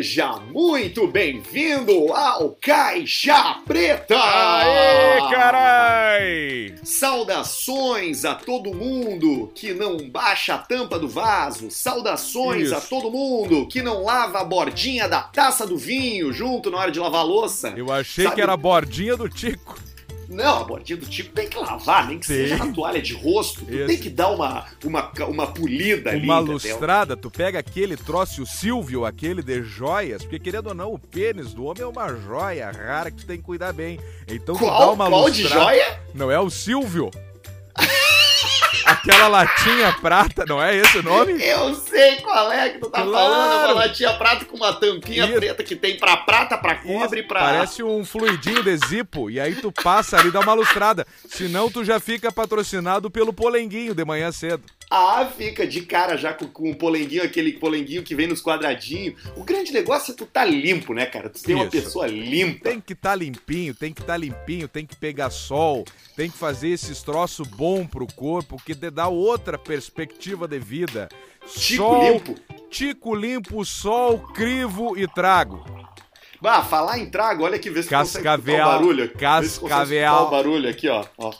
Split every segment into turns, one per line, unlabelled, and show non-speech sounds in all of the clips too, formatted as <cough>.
Seja muito bem-vindo ao Caixa Preta!
Aê, carai!
Saudações a todo mundo que não baixa a tampa do vaso. Saudações
Isso.
a todo mundo que não lava a bordinha da taça do vinho junto na hora de lavar a louça.
Eu achei
Sabe-
que era a bordinha do Tico.
Não, a bordinha do tipo tem que lavar, nem que
Tem.
seja na toalha de rosto. Tu tem que dar uma, uma, uma polida ali,
Uma lustrada, tu pega aquele troço, o Silvio, aquele de joias, porque querendo ou não, o pênis do homem é uma joia rara que tu tem que cuidar bem. Então tu dá
Qual,
uma
qual de
lustrada.
joia?
Não é o Silvio? <laughs> Aquela latinha prata, não é esse o nome?
Eu sei qual é que tu tá
Claro.
falando, é uma latinha prata com uma tampinha
Isso.
preta que tem pra prata, pra cobre,
Isso,
pra...
Parece um fluidinho de zipo, e aí tu passa ali e dá uma lustrada. Senão tu já fica patrocinado pelo polenguinho de manhã cedo.
Ah, fica de cara já com, com o polenguinho, aquele polenguinho que vem nos quadradinhos. O grande negócio é tu tá limpo, né, cara? Tu tem uma pessoa limpa.
Tem que estar limpinho, tem que estar limpinho, tem que pegar sol, tem que fazer esses troços bom pro corpo, que dá outra perspectiva de vida.
Tico
sol,
limpo.
Tico limpo, sol, crivo e trago.
Bah, falar em trago, olha aqui, vê se consegue
Cascavel,
o barulho. Vê consegue
cascavel.
o barulho aqui, ó. ó.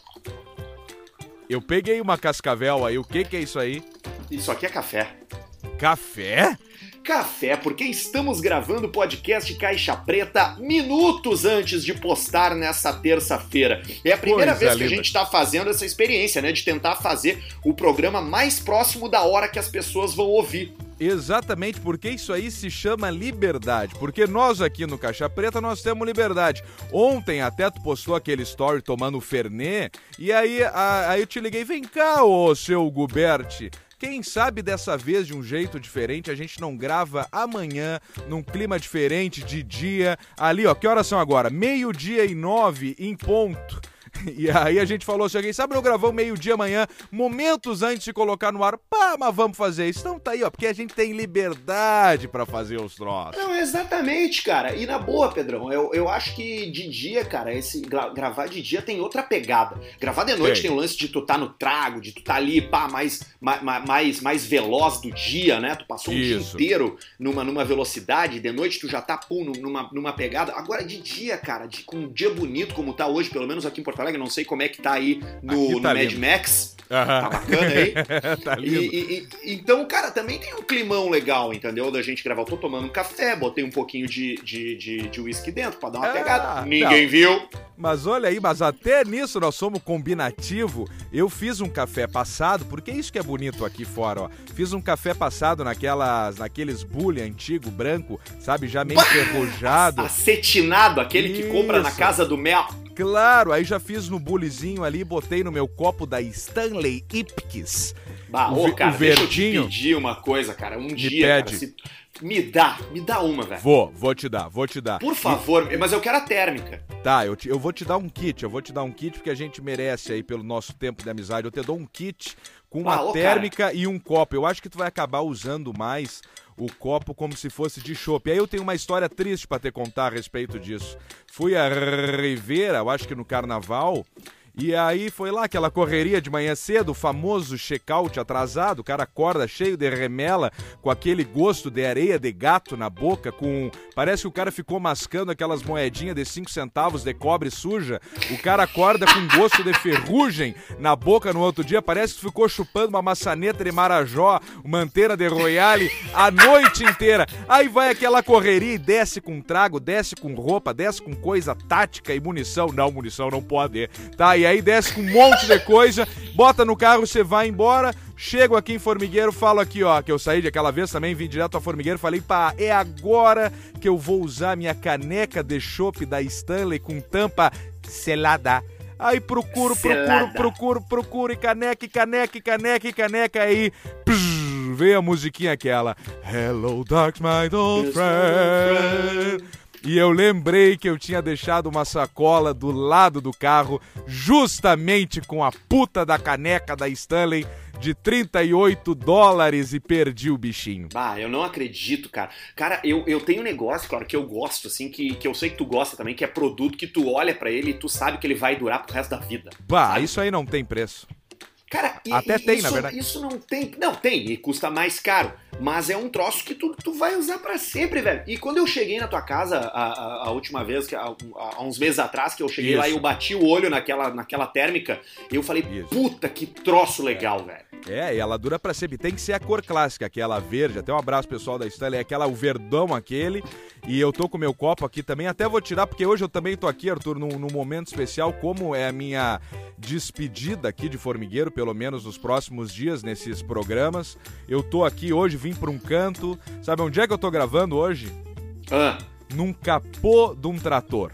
Eu peguei uma cascavel aí, o que que é isso aí?
Isso aqui é café.
Café?
Café, porque estamos gravando o podcast Caixa Preta minutos antes de postar nessa terça-feira. É a primeira
Coisa
vez que a
linda.
gente está fazendo essa experiência, né? De tentar fazer o programa mais próximo da hora que as pessoas vão ouvir.
Exatamente, porque isso aí se chama liberdade. Porque nós aqui no Caixa Preta nós temos liberdade. Ontem até tu postou aquele story tomando Fernet, e aí, a- aí eu te liguei, vem cá, ô seu Gubert. Quem sabe dessa vez de um jeito diferente, a gente não grava amanhã, num clima diferente, de dia. Ali, ó, que horas são agora? Meio-dia e nove, em ponto. <laughs> E aí a gente falou alguém sabe não gravou meio-dia amanhã, momentos antes de colocar no ar. Pá, mas vamos fazer isso. Então tá aí, ó, porque a gente tem liberdade pra fazer os troços.
Não, exatamente, cara. E na boa, Pedrão, eu, eu acho que de dia, cara, esse gra- gravar de dia tem outra pegada. Gravar de noite
Tem.
tem o lance de tu tá no trago, de tu tá ali, pá, mais, ma- ma- mais, mais veloz do dia, né? Tu passou um
Isso.
dia inteiro numa, numa velocidade, de noite tu já tá, pum, num- numa, numa pegada. Agora de dia, cara, de, com um dia bonito como tá hoje, pelo menos aqui em Porto Alegre, não sei como é que tá aí no,
Aqui
no
tá
Mad. Max. Tá
Aham.
bacana aí? <laughs>
tá
E-
lindo.
e- e- então, cara, também tem um climão legal, entendeu? Da gente gravar. Eu tô tomando um café, botei um pouquinho de, de, de, de whisky dentro pra dar uma
Ah,
pegada. Ninguém viu.
Mas olha aí, mas até nisso nós somos combinativo. Eu fiz um café passado, porque é isso que é bonito aqui fora, ó. Fiz um café passado naquelas, naqueles bully antigo, branco, sabe, já meio enferrujado.
Acetinado, aquele que compra na
Isso.
casa do Mel.
Claro, aí já fiz no bulizinho ali, botei no meu copo da Stanley Ipkiss.
Bah, ô, cara,
o
deixa eu te
verdinho.
pedir uma coisa, cara. Um dia, cara,
pede.
se- me dá, me dá uma, velho.
Vou, vou te dar, vou te dar.
Por favor, mas eu quero a térmica.
Tá, eu, te- eu vou te dar um kit, eu vou te dar um kit porque a gente merece aí pelo nosso tempo de amizade. Eu te dou um kit com uma
Ah, ô,
térmica e um copo. Eu acho que tu vai acabar usando mais o copo como se fosse de chopp. Aí eu tenho uma história triste pra te contar a respeito disso. Fui a Rivera, eu acho que no carnaval, e aí foi lá aquela correria de manhã cedo, o famoso check-out atrasado, o cara acorda cheio de remela, com aquele gosto de areia de gato na boca, com parece que o cara ficou mascando aquelas moedinhas de 5 centavos de cobre suja. O cara acorda com gosto de ferrugem na boca no outro dia, parece que ficou chupando uma maçaneta de marajó, uma antena de royale a noite inteira. Aí vai aquela correria e desce com trago, desce com roupa, desce com coisa tática e munição. Não, munição não pode. Tá, e aí desce com um monte de coisa, bota no carro, você vai embora. Chego aqui em Formigueiro, falo aqui, ó, que eu saí de aquela vez também, vim direto a Formigueiro, falei, pá, é agora que eu vou usar minha caneca de chopp da Stanley com tampa selada. Aí procuro, procuro, procuro, procuro, e caneca, e caneca, e caneca, e caneca, aí psh, veio a musiquinha aquela. Hello, dark, my old friend. E eu lembrei que eu tinha deixado uma sacola do lado do carro, justamente com a puta da caneca da Stanley de 38 dólares e perdi o bichinho.
Bah, eu não acredito, cara. Cara, eu, eu tenho um negócio, claro, que eu gosto, assim, que, que eu sei que tu gosta também, que é produto que tu olha pra ele e tu sabe que ele vai durar pro resto da vida.
Bah,
sabe?
isso aí não tem preço.
Cara, e,
Até
e
tem,
isso,
na verdade.
Isso não tem. Não, tem, e custa mais caro. Mas é um troço que tu, tu vai usar pra sempre, velho. E quando eu cheguei na tua casa a, a, a última vez, que, há, há uns meses atrás, que eu cheguei lá e
Isso.
eu bati o olho naquela, naquela térmica, eu falei,
Isso.
puta, que troço legal, velho.
É, e ela dura pra sempre. Tem que ser a cor clássica, aquela verde. Até um abraço pessoal da Stanley, é aquela o verdão aquele. E eu tô com meu copo aqui também. Até vou tirar, porque hoje eu também tô aqui, Arthur, num, num momento especial, como é a minha despedida aqui de formigueiro, pelo menos nos próximos dias, nesses programas. Eu tô aqui hoje, vim pra um canto. Sabe onde é que eu tô gravando hoje?
Ah,
Num capô de um trator.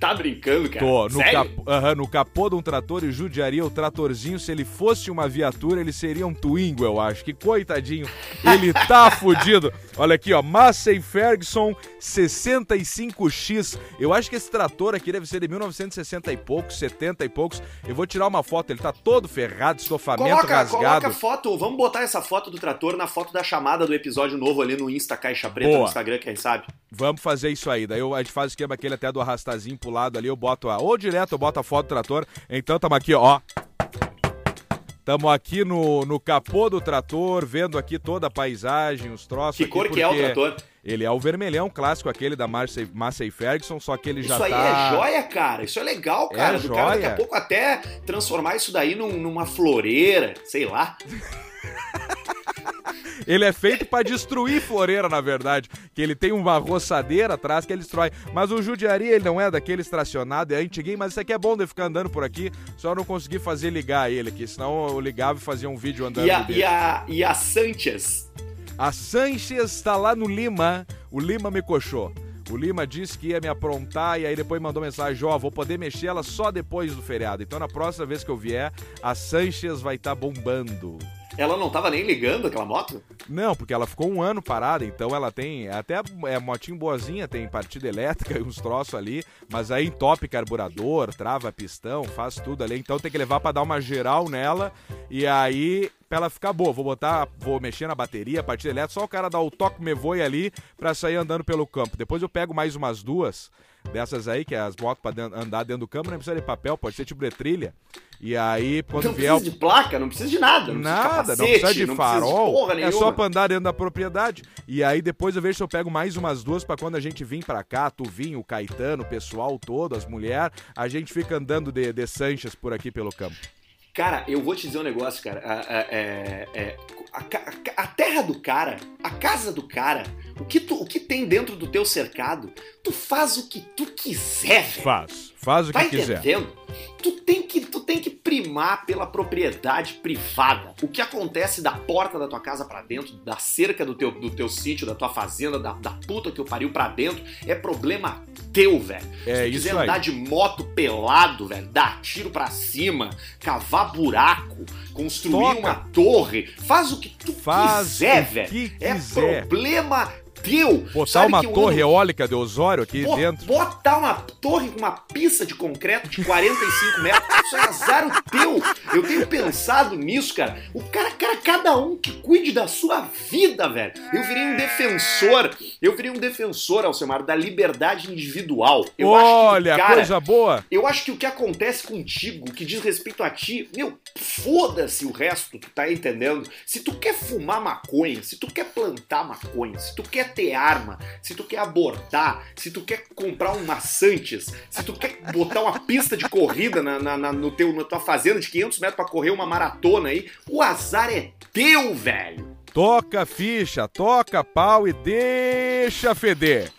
Tá brincando, cara?
Tô, no,
Sério?
no capô de um trator e judiaria o tratorzinho. Se ele fosse uma viatura, ele seria um Twingo, eu acho. Que coitadinho. Ele tá <laughs> fudido. Olha aqui, ó. Massey Ferguson 65X. Eu acho que esse trator aqui deve ser de 1960 e poucos, 70 e poucos. Eu vou tirar uma foto. Ele tá todo ferrado, estofamento
Coloca,
rasgado.
coloca foto, vamos botar essa foto do trator na foto da chamada do episódio novo ali no Insta Caixa Preta,
Boa.
no Instagram, quem sabe?
Vamos fazer isso aí. Daí eu- a gente faz o esquema aquele até do arrastazinho lado ali. Eu boto a. Ou direto eu boto a foto do trator. Então tamo aqui, ó. Tamo aqui no, no capô do trator, vendo aqui toda a paisagem, os troços.
Que cor que é o trator?
Ele é o vermelhão clássico, aquele da Massey, Massey Ferguson, só que ele já
Isso aí
tá.
é joia, cara. Isso é legal, cara.
É
do cara daqui
joia.
a pouco até transformar isso daí num- numa floreira, sei lá. <laughs>
Ele é feito pra destruir floreira, na verdade. Que ele tem uma roçadeira atrás que ele destrói. Mas o Judiaria, ele não é daquele estacionado, é antiguinho, mas isso aqui é bom de ficar andando por aqui. Só não consegui fazer ligar ele aqui, senão eu ligava e fazia um vídeo andando
E a,
dele.
e a, e a Sanchez.
A Sanchez está lá no Lima. O Lima me coxou. O Lima disse que ia me aprontar e aí depois mandou mensagem: Ó, vou poder mexer ela só depois do feriado. Então na próxima vez que eu vier, a Sanchez vai estar bombando.
Ela não tava nem ligando aquela moto?
Não, porque ela ficou um ano parada, então ela tem até é motinho boazinha, tem partida elétrica e uns troços ali, mas aí entope carburador, trava pistão, faz tudo ali, então tem que levar pra dar uma geral nela e aí pra ela ficar boa. Vou botar, vou mexer na bateria, partida elétrica, só o cara dar o toque me voe ali pra sair andando pelo campo. Depois eu pego mais umas duas dessas aí, que é as motos pra andar dentro do campo, não precisa de papel, pode ser tipo de trilha. E aí, quando
não
vier
precisa de placa, não precisa de nada. Não
Nada,
precisa de
não precisa
capacete,
de
não precisa
farol.
porra
é só pra andar dentro da propriedade. E aí depois eu vejo se eu pego mais umas duas pra quando a gente vir pra cá, tu vir, o Caetano, o pessoal todo, as mulheres, a gente fica andando de, de Sanches por aqui pelo campo.
Cara, eu vou te dizer um negócio, cara. A, a- é- é- a a terra do cara, a casa do cara, o que, tu, o que tem dentro do teu cercado, tu faz o que tu quiser, velho.
Faz, faz o que
Tá
quiser.
entendendo? Tu tem, que, tu tem que primar pela propriedade privada. O que acontece da porta da tua casa pra dentro, da cerca do teu, do teu sítio, da tua fazenda, da, da puta que eu pariu pra dentro, é problema teu, velho.
É
Se tu
isso
quiser andar de moto pelado, velho, dar tiro pra cima, cavar buraco, construir
Toca.
uma torre, faz o que tu
Faz
quiser,
o
velho.
que
É
quiser.
problema teu.
Botar uma torre
ando-
eólica de Osório aqui
Bo-
dentro.
Botar uma torre com uma pista de concreto de 45 metros, isso é azar o teu. Eu tenho pensado nisso, cara. O cara, cara, cada um que cuide da sua vida, velho. Eu virei um defensor, eu virei um defensor, Alcemar, da liberdade individual. Eu
Olha,
acho que, cara,
coisa boa.
eu acho que o que acontece contigo, o que diz respeito a ti, meu, foda-se o resto, tu tá entendendo? Se tu quer fumar maconha, se tu quer plantar maconha, se tu quer ter arma, se tu quer abortar, se tu quer comprar um maçantes, se tu quer botar uma pista de corrida na, na, na- no teu, na tua fazenda de 500 metros pra correr uma maratona aí, o azar é teu, velho.
Toca ficha, toca pau e deixa feder.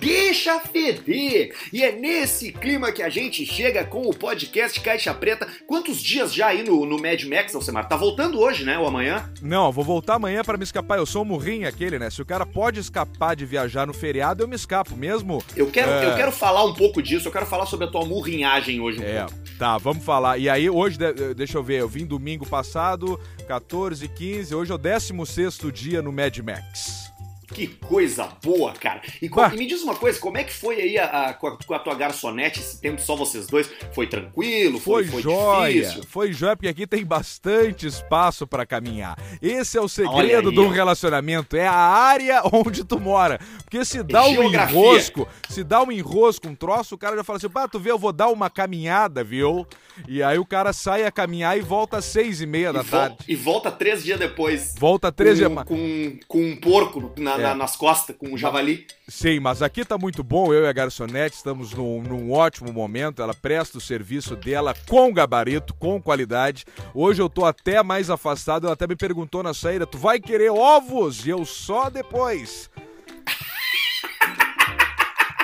Deixa feder! E é nesse clima que a gente chega com o podcast Caixa Preta. Quantos dias já aí no, no Mad Max, Alcemar? Tá voltando hoje, né? Ou amanhã?
Não, vou voltar amanhã pra me escapar. Eu sou o murrinho aquele, né? Se o cara pode escapar de viajar no feriado, eu me escapo mesmo.
Eu quero,
É.
eu quero falar um pouco disso, eu quero falar sobre a tua murrinhagem hoje um
É,
pouco.
tá, vamos falar. E aí, hoje, de- deixa eu ver, eu vim domingo passado, 14, 15, hoje é o 16 dia no Mad Max.
Que coisa boa, cara. E, e me diz uma coisa, como é que foi aí a, a- com, a, com a tua garçonete esse tempo, só vocês dois? Foi tranquilo?
Foi,
Foi, foi
joia,
difícil?
foi joia, porque aqui tem bastante espaço pra caminhar. Esse é o segredo um
ó.
relacionamento, é a área <laughs> onde tu mora. Porque se dá um
Geografia.
enrosco, se dá um enrosco, um troço, o cara já fala assim, pá, tu vê, eu vou dar uma caminhada, viu? E aí o cara sai a caminhar e volta às seis e meia da
E, vol-
tarde.
e volta três dias depois.
Volta três dias...
com, com um porco na- na-
É.
nas costas, com um javali.
Sim, mas aqui tá muito bom, eu e a garçonete estamos num, num ótimo momento, ela presta o serviço dela com gabarito, com qualidade. Hoje eu tô até mais afastado, ela até me perguntou na saída, tu vai querer ovos? E eu só depois. <laughs>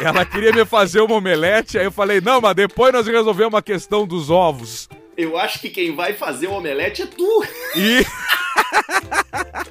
Ela queria me fazer uma omelete, aí eu falei, não, mas depois nós resolvemos a questão dos ovos.
Eu acho que quem vai fazer o omelete é tu.
E <laughs>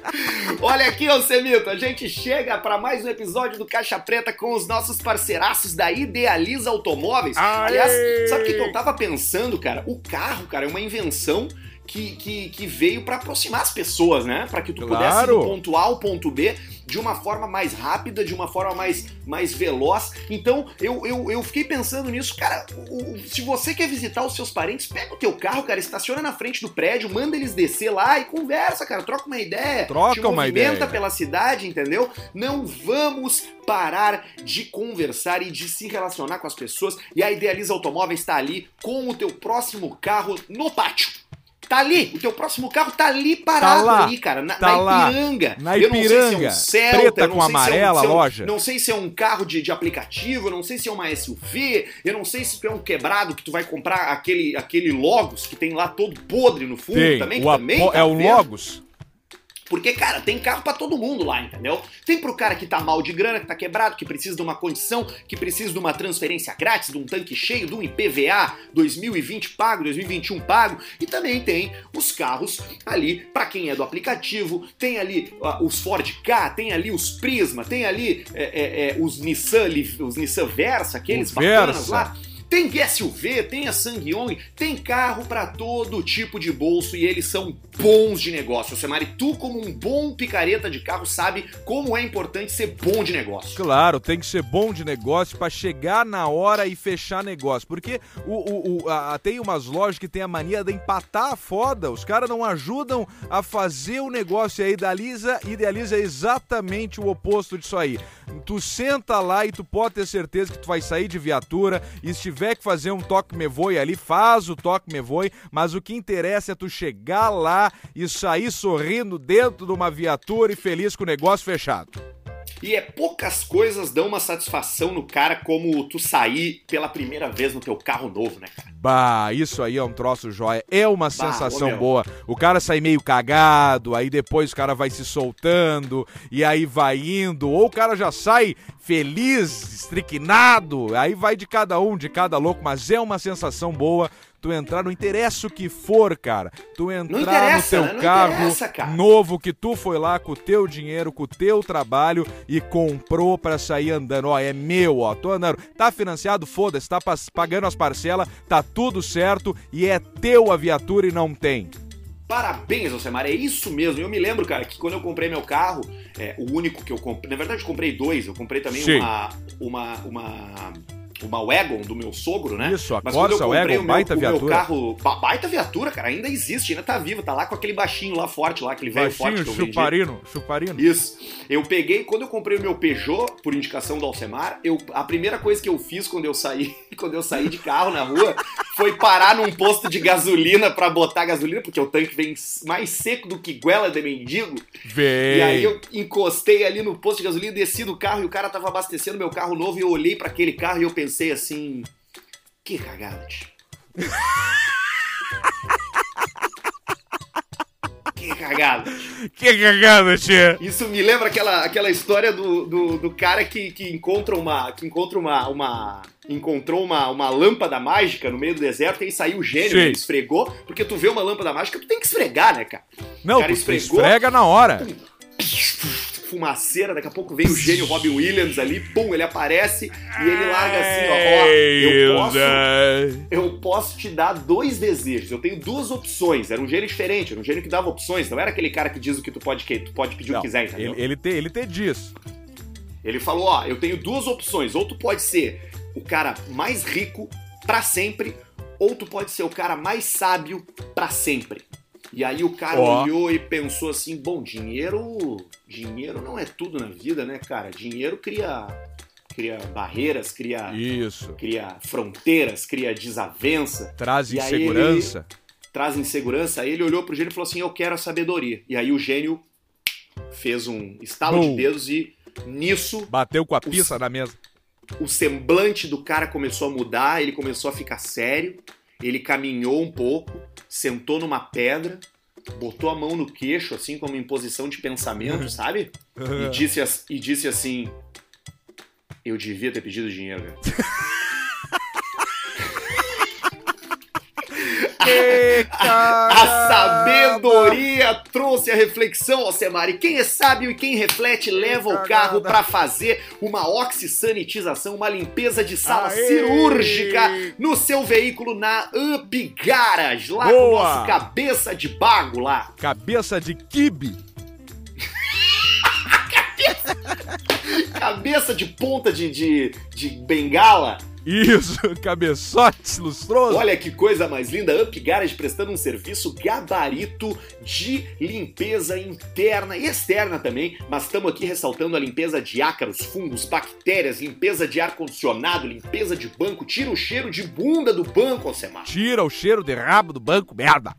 Olha aqui, ô Semito, a gente chega para mais um episódio do Caixa Preta com os nossos parceiraços da Idealiza Automóveis.
Aê!
Aliás, sabe o que que eu tava pensando, cara? O carro, cara, é uma invenção que, que, que veio para aproximar as pessoas, né? Para que tu pudesse ir
Claro.
do ponto A ao ponto B de uma forma mais rápida, de uma forma mais, mais veloz. Então, eu, eu, eu fiquei pensando nisso, cara. o- se você quer visitar os seus parentes, pega o teu carro, cara, estaciona na frente do prédio, manda eles descer lá e conversa, cara. Troca uma ideia.
Troca
te
uma ideia.
pela cidade, entendeu? Não vamos parar de conversar e de se relacionar com as pessoas. E a Idealiza Automóveis está ali com o teu próximo carro no pátio. Tá ali, o teu próximo carro tá ali parado
lá,
ali, cara, na,
tá
na Ipiranga.
na
Eu não sei se é
Ipiranga,
um Celta,
preta com
se é um-
amarela,
se é um-
loja.
Não sei se é um carro de, de aplicativo, não sei se é uma SUV, eu não sei se tu é um quebrado que tu vai comprar aquele, aquele Logos que tem lá todo podre no fundo
tem,
também, que também tá
é o. Logos.
Porque, cara, tem carro pra todo mundo lá, entendeu? Tem pro cara que tá mal de grana, que tá quebrado, que precisa de uma condição, que precisa de uma transferência grátis, de um tanque cheio, de um IPVA 2020 pago, 2021 pago. E também tem os carros ali pra quem é do aplicativo, tem ali ó, os Ford K, tem ali os Prisma, tem ali é, é, é, os Nissan, os Nissan Versa, aqueles
O
bacanas
Versa.
lá. Tem SUV, tem a Sangyong, tem carro pra todo tipo de bolso e eles são bons de negócio. Semari, tu como um bom picareta de carro sabe como é importante ser bom de negócio.
Claro, tem que ser bom de negócio pra chegar na hora e fechar negócio. Porque o, o- o- a- tem umas lojas que tem a mania de empatar a foda. Os caras não ajudam a fazer o negócio. E a Idealiza, idealiza exatamente o oposto disso aí. Tu senta lá e tu pode ter certeza que tu vai sair de viatura e se tiver que fazer um toque me voe ali, faz o toque me voe, mas o que interessa é tu chegar lá e sair sorrindo dentro de uma viatura e feliz com o negócio fechado.
E é poucas coisas dão uma satisfação no cara como tu sair pela primeira vez no teu carro novo, né, cara?
Bah, isso aí é um troço jóia. É uma sensação
ô,
boa. O cara sai meio cagado, aí depois o cara vai se soltando, e aí vai indo. Ou o cara já sai feliz, estriquinado. Aí vai de cada um, de cada louco. Mas é uma sensação boa tu entrar, não interessa o que for, cara. Tu entrar no
né?
teu
Não
carro
cara.
novo que tu foi lá com o teu dinheiro, com o teu trabalho e comprou pra sair andando. Ó, é meu, ó, tô andando. Tá financiado? Foda-se, tá pagando as parcelas, tá tudo certo e é teu a viatura e não tem.
Parabéns, Alcemar, é isso mesmo. Eu me lembro, cara, que quando eu comprei meu carro, é, o único que eu comprei. Na verdade, eu comprei dois. Eu comprei também
Sim.
uma, uma, uma, uma Wagon do meu sogro, né?
Isso, a
Mas quando eu
Corsa
comprei
Wagon,
o meu,
baita
o meu
viatura.
carro, ba- baita viatura, cara, ainda existe, ainda tá vivo, tá lá com aquele baixinho lá forte lá, aquele velho forte que eu vendi.
chuparino, chuparino.
Isso. Eu peguei, quando eu comprei o meu Peugeot, por indicação do Alcemar, eu, a primeira coisa que eu fiz quando eu saí, <laughs> quando eu saí de carro na rua, foi parar num posto de gasolina pra botar gasolina, porque o tanque vem mais seco do que goela de mendigo.
Vem.
E aí eu encostei ali no posto de gasolina, desci do carro e o cara tava abastecendo meu carro novo e eu olhei pra aquele carro e eu pensei assim, que cagada. <laughs> Que cagada.
Que cagada, tia.
Isso me lembra aquela, aquela história do, do, do cara que, que encontra uma. que encontra uma. uma encontrou uma, uma lâmpada mágica no meio do deserto e aí saiu o gênio,
Sim.
ele esfregou, porque tu vê uma lâmpada mágica, tu tem que esfregar, né, cara?
Não,
cara
tu
esfregou.
esfrega na hora.
fumaceira, daqui a pouco vem o gênio Robin Williams ali, pum, ele aparece e ele larga assim, ó, ó eu posso, eu posso te dar dois desejos, eu tenho duas opções, era um gênio diferente, era um gênio que dava opções, não era aquele cara que diz o que tu pode, que tu pode pedir não, o que quiser, entendeu?
Ele, ele, te, ele te diz.
Ele falou, ó, eu tenho duas opções, ou tu pode ser o cara mais rico para sempre, ou tu pode ser o cara mais sábio para sempre. E aí o cara oh. olhou e pensou assim: bom, dinheiro. Dinheiro não é tudo na vida, né, cara? Dinheiro cria. Cria barreiras, cria.
Isso.
Cria fronteiras, cria desavença.
Traz insegurança.
Ele, traz insegurança. Aí ele olhou pro gênio e falou assim: Eu quero a sabedoria. E aí o gênio fez um estalo de dedos e nisso.
Bateu com a pista na mesa.
O semblante do cara começou a mudar, ele começou a ficar sério. Ele caminhou um pouco, sentou numa pedra, botou a mão no queixo, assim, como em posição de pensamento, sabe? E disse, e disse assim: Eu devia ter pedido dinheiro, cara. <laughs> a, a, sabedoria trouxe a reflexão, Alcemar. quem é sábio e quem reflete leva o carro para fazer uma oxisanitização, uma limpeza de sala Aê. cirúrgica no seu veículo na Up Garage, lá Boa. com o nosso cabeça de bago lá.
Cabeça de kibe. <laughs>
cabeça de ponta de, de, de bengala.
Isso, <laughs> cabeçotes lustroso.
Olha que coisa mais linda, Up Garage prestando um serviço gabarito de limpeza interna e externa também, mas estamos aqui ressaltando a limpeza de ácaros, fungos, bactérias, limpeza de ar-condicionado, limpeza de banco, tira o cheiro de bunda do banco, Alcemar.
Tira o cheiro de rabo do banco, merda.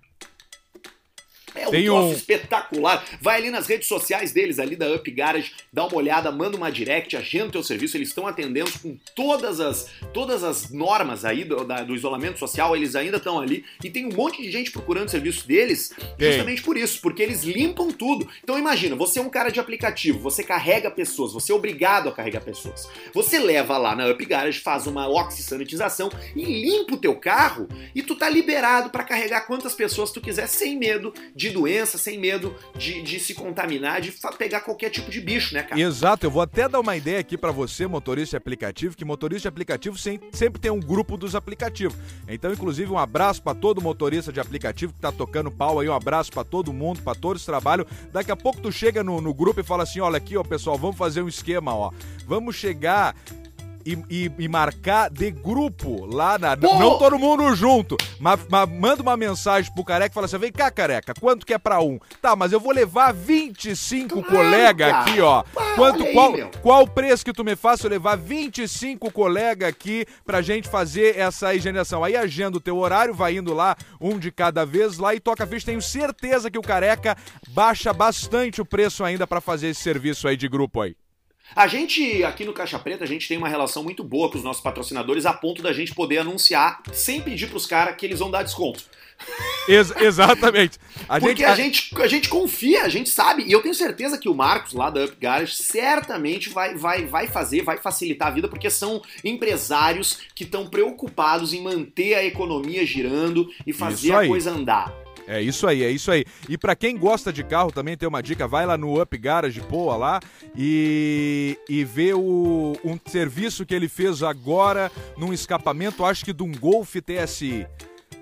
É um Tem troço um... espetacular. Vai ali nas redes sociais deles, ali da Up Garage, dá uma olhada, manda uma direct, agenda o teu serviço. Eles estão atendendo com todas as, todas as normas aí do, da, do isolamento social, eles ainda estão ali. E tem um monte de gente procurando o serviço deles justamente por isso, porque eles limpam tudo. Então imagina, você é um cara de aplicativo, você carrega pessoas, você é obrigado a carregar pessoas. Você leva lá na Up Garage, faz uma oxisanitização e limpa o teu carro e tu tá liberado para carregar quantas pessoas tu quiser sem medo de de doença, sem medo de, de se contaminar, de pegar qualquer tipo de bicho, né, cara?
Exato, eu vou até dar uma ideia aqui para você, motorista de aplicativo, que motorista de aplicativo sempre tem um grupo dos aplicativos. Então, inclusive, um abraço para todo motorista de aplicativo que tá tocando pau aí, um abraço para todo mundo, para todos os trabalhos. Daqui a pouco tu chega no, no grupo e fala assim: olha aqui, ó, pessoal, vamos fazer um esquema, ó. Vamos chegar e, e, e, marcar de grupo lá na. Pô! Não todo mundo junto, mas, mas, manda uma mensagem pro careca e fala assim: vem cá, careca, quanto que é pra um? Tá, mas eu vou levar 25 claro, colega aqui, ó. Quanto, aí, qual, qual o preço que tu me faz eu levar 25 colega aqui pra gente fazer essa higienização? Aí agenda o teu horário, vai indo lá, um de cada vez lá e toca a ficha. Tenho certeza que o careca baixa bastante o preço ainda para fazer esse serviço aí de grupo aí.
A gente, aqui no Caixa Preta, a gente tem uma relação muito boa com os nossos patrocinadores, a ponto da gente poder anunciar sem pedir pros caras que eles vão dar desconto.
Ex <laughs> exatamente.
A Porque gente, a... a... gente, a gente confia, a gente sabe, e eu tenho certeza que o Marcos, lá da Up Garage, certamente vai, vai, vai fazer, vai facilitar a vida, porque são empresários que estão preocupados em manter a economia girando e fazer a coisa andar.
É isso aí, é isso aí. E para quem gosta de carro também tem uma dica, vai lá no Up Garage Poa lá e, e vê o, um serviço que ele fez agora num escapamento, acho que de um Golf TSI,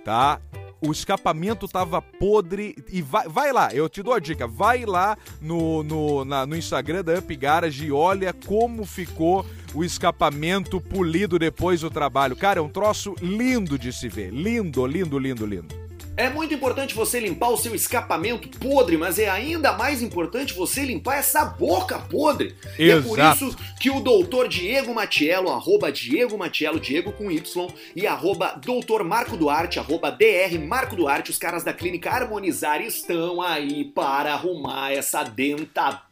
tá? o escapamento tava podre e vai, vai lá, eu te dou a dica, vai lá no, no, na, no Instagram da Up Garage e olha como ficou o escapamento polido depois do trabalho. Cara, é um troço lindo de se ver, lindo, lindo, lindo, lindo.
É muito importante você limpar o seu escapamento podre, mas é ainda mais importante você limpar essa boca podre. Exato. E é por isso que o doutor Diego Matiello, arroba Diego Matiello, Diego com Y, e arroba doutor Marco Duarte, arroba DR Marco Duarte, os caras da clínica Harmonizar estão aí para arrumar essa dentadura.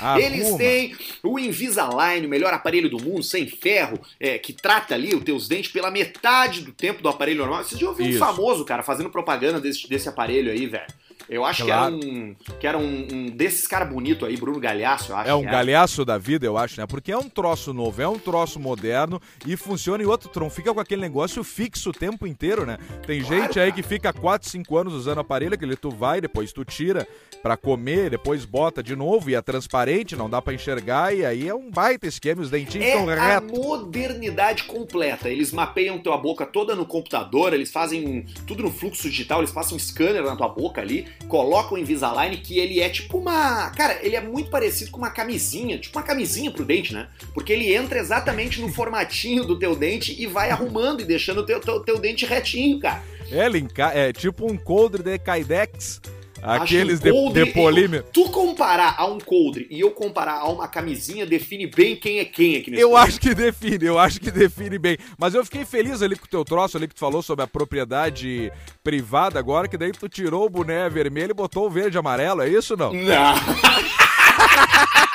Arruma. Eles têm o Invisalign, o melhor aparelho do mundo, sem ferro, é, que trata ali os teus dentes pela metade do tempo do aparelho normal. Vocês já ouviram um famoso, cara, fazendo fazendo propaganda desse, desse aparelho aí, velho. Eu acho
Claro.
que era um, que era um, um desses caras bonitos aí, Bruno Galhaço, eu acho.
É um
que
galhaço da vida, eu acho, né? Porque é um troço novo, é um troço moderno e funciona e outro tron fica com aquele negócio fixo o tempo inteiro, né? Tem
Claro,
gente aí
cara.
que fica 4, 5 anos usando aparelho, aquele tu vai, depois tu tira pra comer, depois bota de novo e é transparente, não dá pra enxergar e aí é um baita esquema, os dentinhos
É
estão
a
retos.
modernidade completa. Eles mapeiam tua boca toda no computador, eles fazem um- tudo no fluxo digital, eles passam um scanner na tua boca ali, colocam o Invisalign que ele é tipo uma. Cara, ele é muito parecido com uma camisinha, tipo uma camisinha pro dente, né? Porque ele entra exatamente no formatinho do teu dente e vai arrumando e deixando o teu, teu, teu dente retinho, cara.
É, é tipo um coldre de Kydex, aqueles
que
de,
um coldre-
de polímero.
Tu comparar a um coldre e eu comparar a uma camisinha define bem quem é quem aqui nesse
Eu acho que define, eu acho que define bem. Mas eu fiquei feliz ali com o teu troço ali que tu falou sobre a propriedade privada agora, que daí tu tirou o boné vermelho e botou o verde e amarelo, é isso ou não?
Não. <laughs>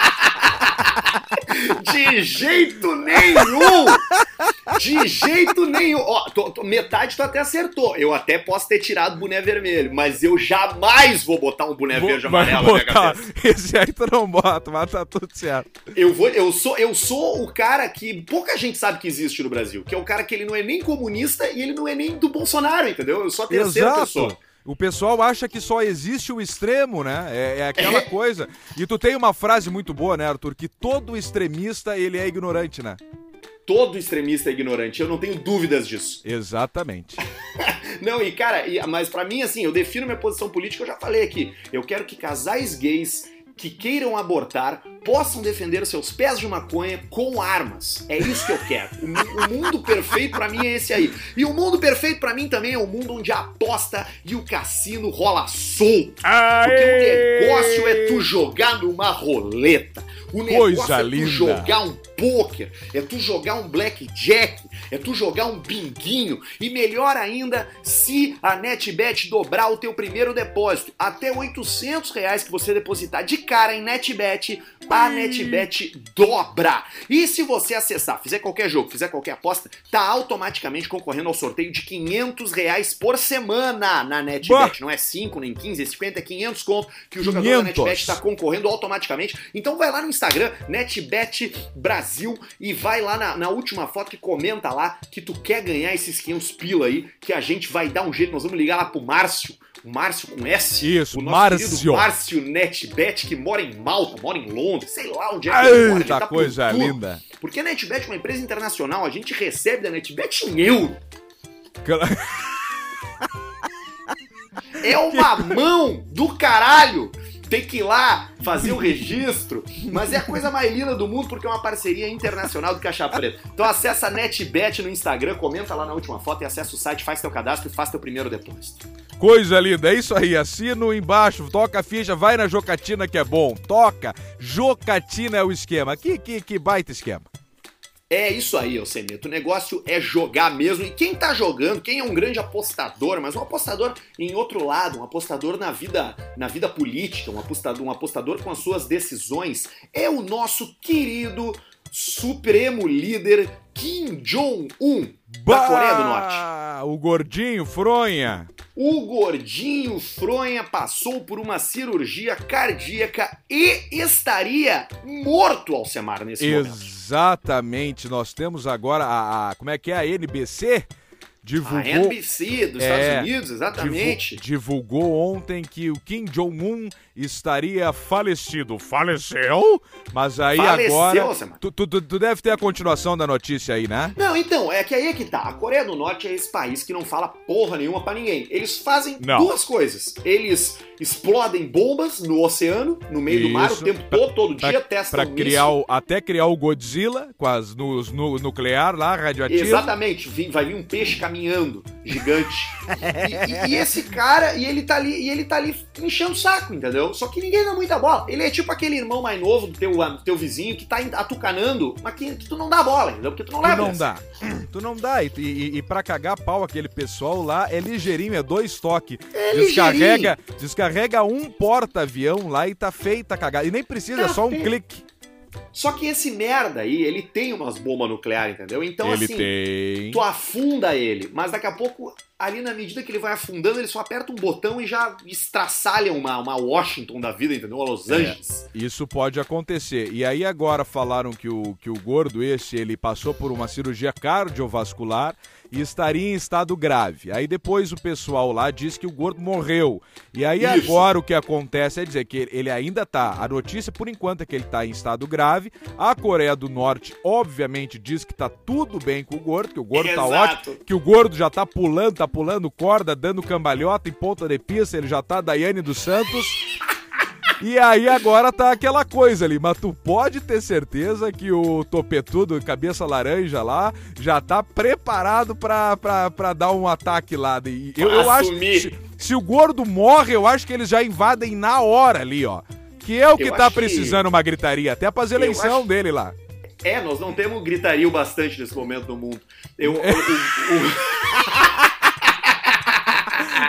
De jeito nenhum! De jeito nenhum! Ó, tô- tô- metade tu até acertou. Eu até posso ter tirado o boné vermelho, mas eu jamais vou botar um boné verde e
Vai
amarelo na minha cabeça. <laughs>
Esse aí tu não bota, mas tá tudo certo.
Eu, vou, eu, sou, eu sou o cara que pouca gente sabe que existe no Brasil. Que é o cara que ele não é nem comunista e ele não é nem do Bolsonaro, entendeu? Eu sou a terceira pessoa.
O pessoal acha que só existe o extremo, né? É, é aquela coisa. E tu tem uma frase muito boa, né, Arthur? Que todo extremista, ele é ignorante, né?
Todo extremista é ignorante, eu não tenho dúvidas disso.
Exatamente. <laughs>
Não, e cara, mas pra mim, assim, eu defino minha posição política, eu já falei aqui. Eu quero que casais gays que queiram abortar possam defender seus pés de maconha com armas. É isso que eu quero. O, o mundo perfeito pra mim é esse aí. E o mundo perfeito pra mim também é o mundo onde a aposta e o cassino rola solto. Porque o negócio é tu jogar numa roleta. O negócio
Coisa
é tu
linda.
jogar um pôquer, é tu jogar um blackjack, é tu jogar um binguinho e melhor ainda se a NetBet dobrar o teu primeiro depósito até 800 reais que você depositar de cara em NetBet, a NetBet dobra. E se você acessar, fizer qualquer jogo, fizer qualquer aposta, tá automaticamente concorrendo ao sorteio de 500 reais por semana na NetBet.
Bah.
Não é 5, nem 15, é 50, é 500 conto que o jogador
500.
da NetBet tá concorrendo automaticamente. Então vai lá no Instagram, NetBet Brasil, e vai lá na, na última foto que comenta lá que tu quer ganhar esses 500 pila aí, que a gente vai dar um jeito. Nós vamos ligar lá pro Márcio, Márcio com S.
Isso,
o nosso
Márcio.
Márcio NetBet, que mora em Malta, mora em Londres, sei lá onde é que ele mora. ele tá por
coisa
tudo.
linda.
Porque a NetBet é uma empresa internacional, a gente recebe da NetBet em euro. É uma <laughs> mão do caralho ter que ir lá fazer o registro, mas é a coisa mais linda do mundo porque é uma parceria internacional do Caixa Preta. Então acessa a NetBet no Instagram, comenta lá na última foto e acessa o site, faz teu cadastro e faz teu primeiro depósito.
Coisa linda, é isso aí. Assino embaixo, toca a ficha, vai na Jocatina que é bom. Toca. Jocatina é o esquema. Que, que, que baita esquema.
É isso aí, Alceneto. O negócio é jogar mesmo. E quem tá jogando, quem é um grande apostador, mas um apostador em outro lado, um apostador na vida, na vida política, um apostador, um apostador com as suas decisões, é o nosso querido supremo líder Kim Jong-un da Coreia do Norte.
O gordinho, fronha.
O gordinho Fronha passou por uma cirurgia cardíaca e estaria morto, Alcemar, nesse momento.
Exatamente. Nós temos agora a, a- Como é que é? A NBC?
A
Divulgou.
NBC dos
É,
Estados Unidos, exatamente.
divu- divulgou ontem que o Kim Jong-un estaria falecido. Faleceu? Mas aí
Faleceu,
agora. Tu, tu, tu- deve ter a continuação da notícia aí, né?
Não, então, é que aí é que tá. A Coreia do Norte é esse país que não fala porra nenhuma pra ninguém. Eles fazem
Não.
duas coisas. Eles explodem bombas no oceano, no meio do mar, o
Isso.
tempo todo, todo
Pra-
dia, testam
Pra
isso.
criar o, até criar o Godzilla com as no, no- nuclear lá, radioativo.
Exatamente, vai vir um peixe caminhando, gigante. E, e- e esse cara, e ele tá ali, e ele tá ali enchendo o saco, entendeu? Só que ninguém dá muita bola. Ele é tipo aquele irmão mais novo do teu, do teu vizinho que tá atucanando, mas que, que tu não dá bola, entendeu? Porque tu não
Tu
leva.
não
essa.
dá. <clears throat> Tu não dá. E, e, e pra cagar pau aquele pessoal lá é ligeirinho, é dois toques.
É
descarrega, descarrega um porta-avião lá e tá feita a cagada. E nem precisa,
Tá
é só um
feito.
clique.
Só que esse merda aí, ele tem umas bombas nucleares, entendeu? Então
Ele
assim,
tem.
tu afunda ele, mas daqui a pouco ali na medida que ele vai afundando, ele só aperta um botão e já estraçalha uma, uma Washington da vida, entendeu? Uma Los Angeles.
É, isso pode acontecer. E aí agora falaram que o, que o gordo esse, ele passou por uma cirurgia cardiovascular e estaria em estado grave. Aí depois o pessoal lá diz que o gordo morreu. E aí Isso. agora o que acontece é dizer que ele ainda tá. A notícia por enquanto é que ele tá em estado grave. A Coreia do Norte obviamente diz que tá tudo bem com o gordo, que o gordo Exato. tá ótimo, que o gordo já tá pulando, tá pulando corda, dando cambalhota em ponta de pista, ele já tá Daiane dos Santos. E aí agora tá aquela coisa ali, mas tu pode ter certeza que o topetudo, cabeça laranja lá, já tá preparado pra, pra, pra dar um ataque lá. E eu, eu acho que se, se, o gordo morre, eu acho que eles já invadem na hora ali, ó. Que é o que eu tá precisando uma gritaria, até pra eleição acho... dele lá.
É, nós não temos gritaria bastante nesse momento no mundo. Eu, <laughs> eu, eu,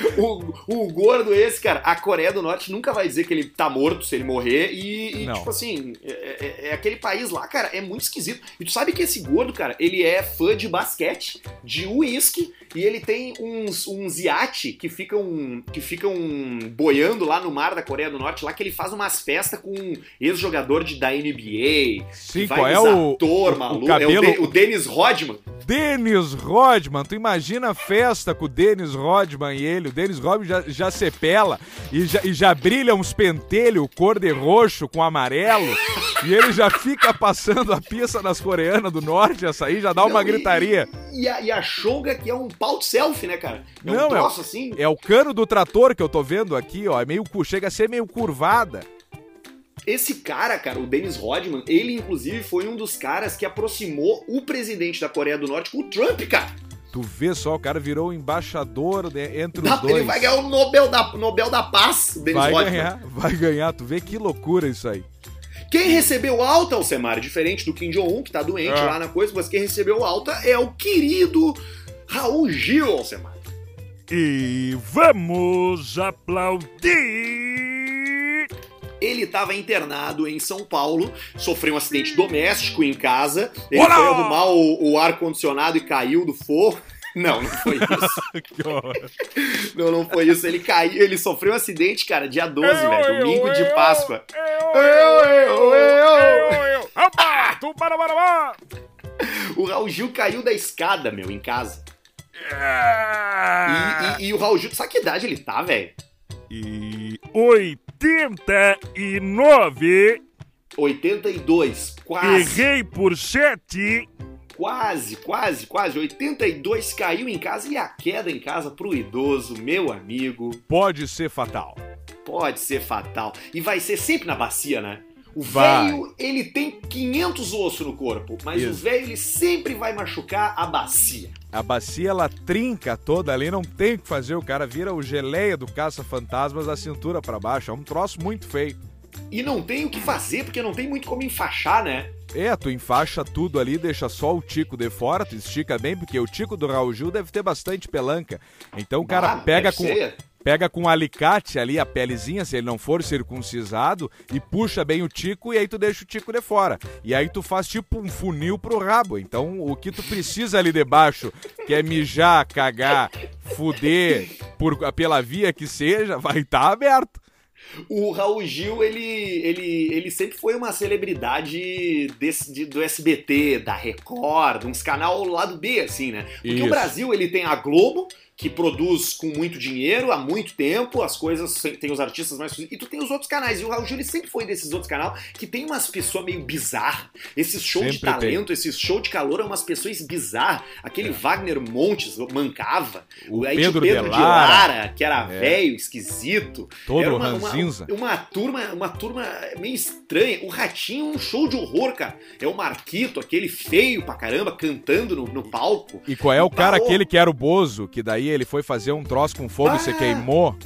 <laughs> o, o gordo esse, cara, a Coreia do Norte nunca vai dizer que ele tá morto se ele morrer. E, e tipo assim, é, é, é, aquele país lá, cara, é muito esquisito. E tu sabe que esse gordo, cara, ele é fã de basquete, de uísque, e ele tem uns, uns iate que ficam, que ficam boiando lá no mar da Coreia do Norte, lá que ele faz umas festas com ex-jogador de, da NBA.
Sim, qual é o, ator,
o, maluco. O, cabelo... é o, o Dennis Rodman.
Dennis Rodman, tu imagina a festa com o Dennis Rodman e ele, o Dennis Rodman já, já sepela e já, e já brilha uns pentelhos cor de roxo com amarelo e ele já fica passando a pista nas coreanas do norte, essa aí já dá uma Não, gritaria.
E, e, a, e a que é um pau de selfie, né, cara? É Não, um troço
é,
assim.
É o cano do trator que eu tô vendo aqui, ó, é meio, chega a ser meio curvada.
Esse cara, cara, o Dennis Rodman, ele inclusive foi um dos caras que aproximou o presidente da Coreia do Norte com o Trump, cara.
Tu vê só, o cara virou embaixador né, entre os dois.
Ele vai ganhar o Nobel da, Nobel da Paz,
Dennis vai Rodman. Ganhar, vai ganhar, tu vê que loucura isso aí.
Quem recebeu alta, Alcemar, diferente do Kim Jong-un, que tá doente ah. lá na coisa, mas quem recebeu alta é o querido Raul Gil, Alcemar.
E vamos aplaudir!
Ele estava internado em São Paulo, sofreu um acidente doméstico em casa. Ele Olá! foi arrumar o, o ar-condicionado e caiu do forno. <laughs> Não, não foi isso. <laughs> não, não foi isso. Ele caiu, ele sofreu um acidente, cara, dia 12, velho, domingo de Páscoa. O Raul Gil caiu da escada, meu, em casa. E, e, e o Raul Gil, sabe que idade ele tá, velho?
E 89.
82, quase.
Errei por 7.
Quase, quase, quase. 82 caiu em casa e a queda em casa pro idoso, meu amigo.
Pode ser fatal.
Pode ser fatal. E vai ser sempre na bacia, né? O velho, ele tem 500 ossos no corpo, mas Isso. o velho, ele sempre vai machucar a bacia.
A bacia, ela trinca toda ali, não tem o que fazer, o cara vira o geleia do caça-fantasmas da cintura para baixo. É um troço muito feio.
E não tem o que fazer, porque não tem muito como enfaixar, né?
É, tu enfaixa tudo ali, deixa só o tico de fora, tu estica bem, porque o tico do Raul Gil deve ter bastante pelanca. Então o cara ah, pega com. Ser pega com um alicate ali a pelezinha, se ele não for circuncisado, e puxa bem o tico e aí tu deixa o tico de fora. E aí tu faz tipo um funil pro rabo. Então o que tu precisa ali debaixo, que é mijar, cagar, fuder por, pela via que seja, <laughs> vai estar tá aberto.
O Raul Gil, ele, ele, ele sempre foi uma celebridade desse, de, do SBT, da Record, uns canal lado B, assim, né? Porque Isso. o Brasil, ele tem a Globo, que produz com muito dinheiro há muito tempo, as coisas tem os artistas mais e tu tem os outros canais. E o Raul Júlio sempre foi desses outros canais que tem umas pessoas meio bizarras. Esses show sempre de talento, tem. esses show de calor é umas pessoas bizarras. Aquele é. Wagner Montes mancava.
O Pedro, Pedro de Lara,
que era é. velho, esquisito.
Todo
era
uma,
uma, uma, turma, uma turma meio estranha. O Ratinho um show de horror, cara. É o Marquito, aquele feio pra caramba, cantando no, no palco.
E qual é o cara aquele que era o Bozo, que daí ele foi fazer um troço com fogo ah, e você queimou.